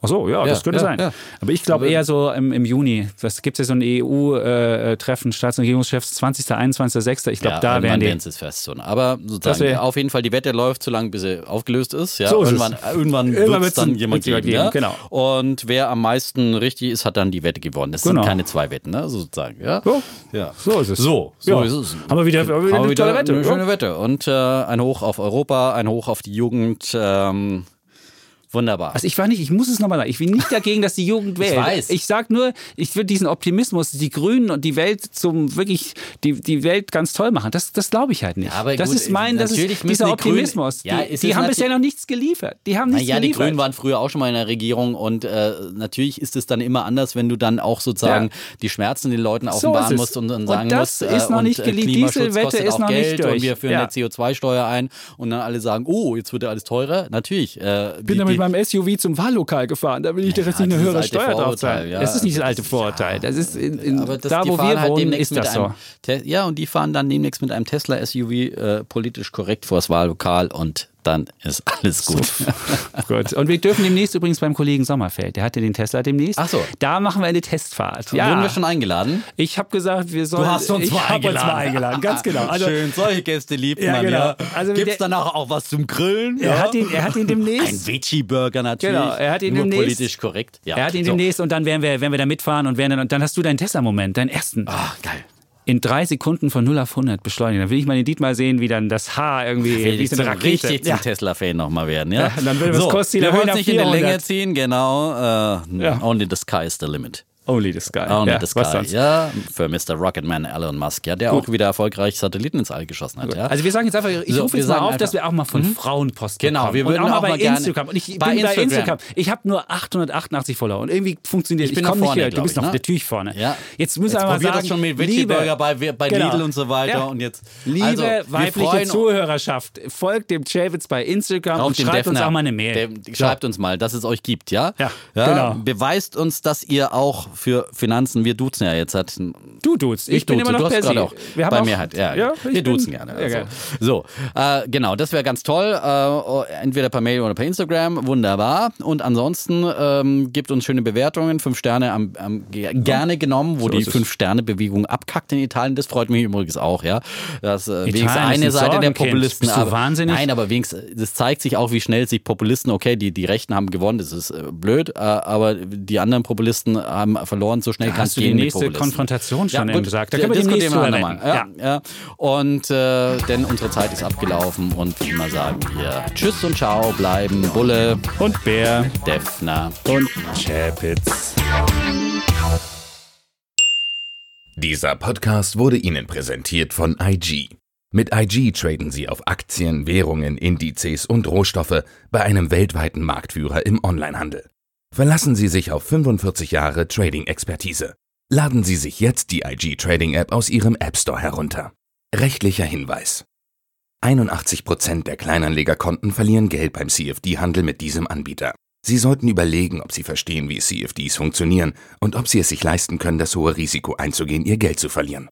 Ach so, ja, ja das könnte ja, sein. Ja. Aber ich glaube eher so im, im Juni. Es gibt ja so ein EU-Treffen, äh, Staats- und Regierungschefs, 20., 21., 6. Ich glaube, da werden die. es fest. So. Aber sozusagen, auf jeden Fall, die Wette läuft, solange bis sie aufgelöst ist. Ja? So irgendwann ist irgendwann, irgendwann wird es dann jemand geben. geben genau. Und wer am meisten richtig ist, hat dann die Wette gewonnen. Das genau. sind keine zwei Wetten, ne? sozusagen. Ja? So. ja. so ist es. So, so ist es. Haben wir wieder, haben wir wieder eine tolle Wette. Eine schöne Wette. Und äh, ein Hoch auf Europa, ein Hoch auf die Jugend. Ähm, Wunderbar. Also ich war nicht, ich muss es nochmal sagen, ich bin nicht dagegen, dass die Jugend wählt. Ich weiß. Ich sag nur, ich würde diesen Optimismus, die Grünen und die Welt zum wirklich, die, die Welt ganz toll machen. Das, das glaube ich halt nicht. Ja, aber das gut, ist mein, das ist dieser Optimismus. Die, ja, die, die haben bisher noch nichts geliefert. Die haben nichts ja, geliefert. die Grünen waren früher auch schon mal in der Regierung und äh, natürlich ist es dann immer anders, wenn du dann auch sozusagen ja. die Schmerzen den Leuten offenbaren so musst und, und sagen und das musst, äh, ist noch nicht äh, geliebt. Diese Wette ist noch Geld nicht durch. Und wir führen eine CO2-Steuer ein und dann alle sagen, oh, jetzt wird ja alles teurer. Natürlich. Äh, bin da mit meinem SUV zum Wahllokal gefahren. Da will ich jetzt nicht eine höhere Steuer drauf zahlen. Ja. Das ist nicht das alte Vorurteil. Das ist in, in, das, da, wo wir halt wohnen, ist das so. ja, und die fahren dann demnächst mit einem Tesla-SUV äh, politisch korrekt vors Wahllokal und dann ist alles gut. So. gut. Und wir dürfen demnächst übrigens beim Kollegen Sommerfeld, der hatte den Tesla demnächst. Ach so. Da machen wir eine Testfahrt. Ja. Wurden wir schon eingeladen? Ich habe gesagt, wir sollen. Du hast uns mal eingeladen. Uns mal eingeladen. Ganz genau. Also, Schön, solche Gäste liebt ja, man. Genau. Ja. Also, Gibt es danach auch was zum Grillen? Er, ja? hat ihn, er hat ihn demnächst. Ein Veggie-Burger natürlich. Genau, er hat ihn Nur demnächst. politisch korrekt. Ja. Er hat ihn so. demnächst und dann werden wir, werden wir da mitfahren und, werden dann, und dann hast du deinen Tesla-Moment, deinen ersten. Ah, geil in drei Sekunden von 0 auf 100 beschleunigen. Dann will ich mal den Dietmar sehen, wie dann das Haar irgendwie will wie so eine Rakete. richtig ja. zum Tesla-Fan nochmal werden. Ja? ja dann will wir so, das Kostziel wir wollen es nicht in die Länge ziehen, genau. Uh, ja. Only the sky is the limit. Only the Sky. Only ja, the Sky, ja. Für Mr. Rocketman Elon Musk, ja, der Gut. auch wieder erfolgreich Satelliten ins All geschossen hat. Ja. Also wir sagen jetzt einfach, ich so, rufe jetzt mal auf, dass wir auch mal von mhm. Frauen Post Genau, wir würden und auch, auch mal bei Instagram. Und ich bei bin Instagram. bei Instagram. Ich habe nur 888 Follower und irgendwie funktioniert Ich, ich komme nicht hier. Du bist noch ne? natürlich vorne. Ja. Jetzt müssen wir mal sagen, das schon mit Veggie-Burger bei, bei genau. Lidl und so weiter. Ja. Und jetzt, Liebe also, weibliche Zuhörerschaft, folgt dem Chavitz bei Instagram und schreibt uns auch mal eine Mail. Schreibt uns mal, dass es euch gibt, ja? Ja, genau. Beweist uns, dass ihr auch für Finanzen, wir duzen ja jetzt. Hat, du duzt, ich, ich bin duze. immer noch du per auch. Wir bei mir halt, ja. ja wir duzen gerne. Also. Ja, so, äh, genau, das wäre ganz toll. Äh, entweder per Mail oder per Instagram, wunderbar. Und ansonsten ähm, gibt uns schöne Bewertungen, fünf Sterne am, am gerne genommen, wo so die Fünf-Sterne-Bewegung abkackt in Italien. Das freut mich übrigens auch, ja. Das äh, wenigstens eine Seite der Populisten. Bist du aber, wahnsinnig? Nein, aber wenigstens, das zeigt sich auch, wie schnell sich Populisten, okay, die, die Rechten haben gewonnen, das ist äh, blöd, äh, aber die anderen Populisten haben verloren, so schnell kannst du die nächste Konfrontation schon ja, gesagt. Da können wir demnächst drüber nochmal. Ja, ja. Und äh, denn unsere Zeit ist abgelaufen und wie immer sagen wir Tschüss und Ciao, bleiben Bulle und Bär, Defner und Chapitz. Dieser Podcast wurde Ihnen präsentiert von IG. Mit IG traden Sie auf Aktien, Währungen, Indizes und Rohstoffe bei einem weltweiten Marktführer im Onlinehandel. Verlassen Sie sich auf 45 Jahre Trading-Expertise. Laden Sie sich jetzt die IG Trading App aus Ihrem App Store herunter. Rechtlicher Hinweis. 81% der Kleinanlegerkonten verlieren Geld beim CFD-Handel mit diesem Anbieter. Sie sollten überlegen, ob Sie verstehen, wie CFDs funktionieren und ob Sie es sich leisten können, das hohe Risiko einzugehen, Ihr Geld zu verlieren.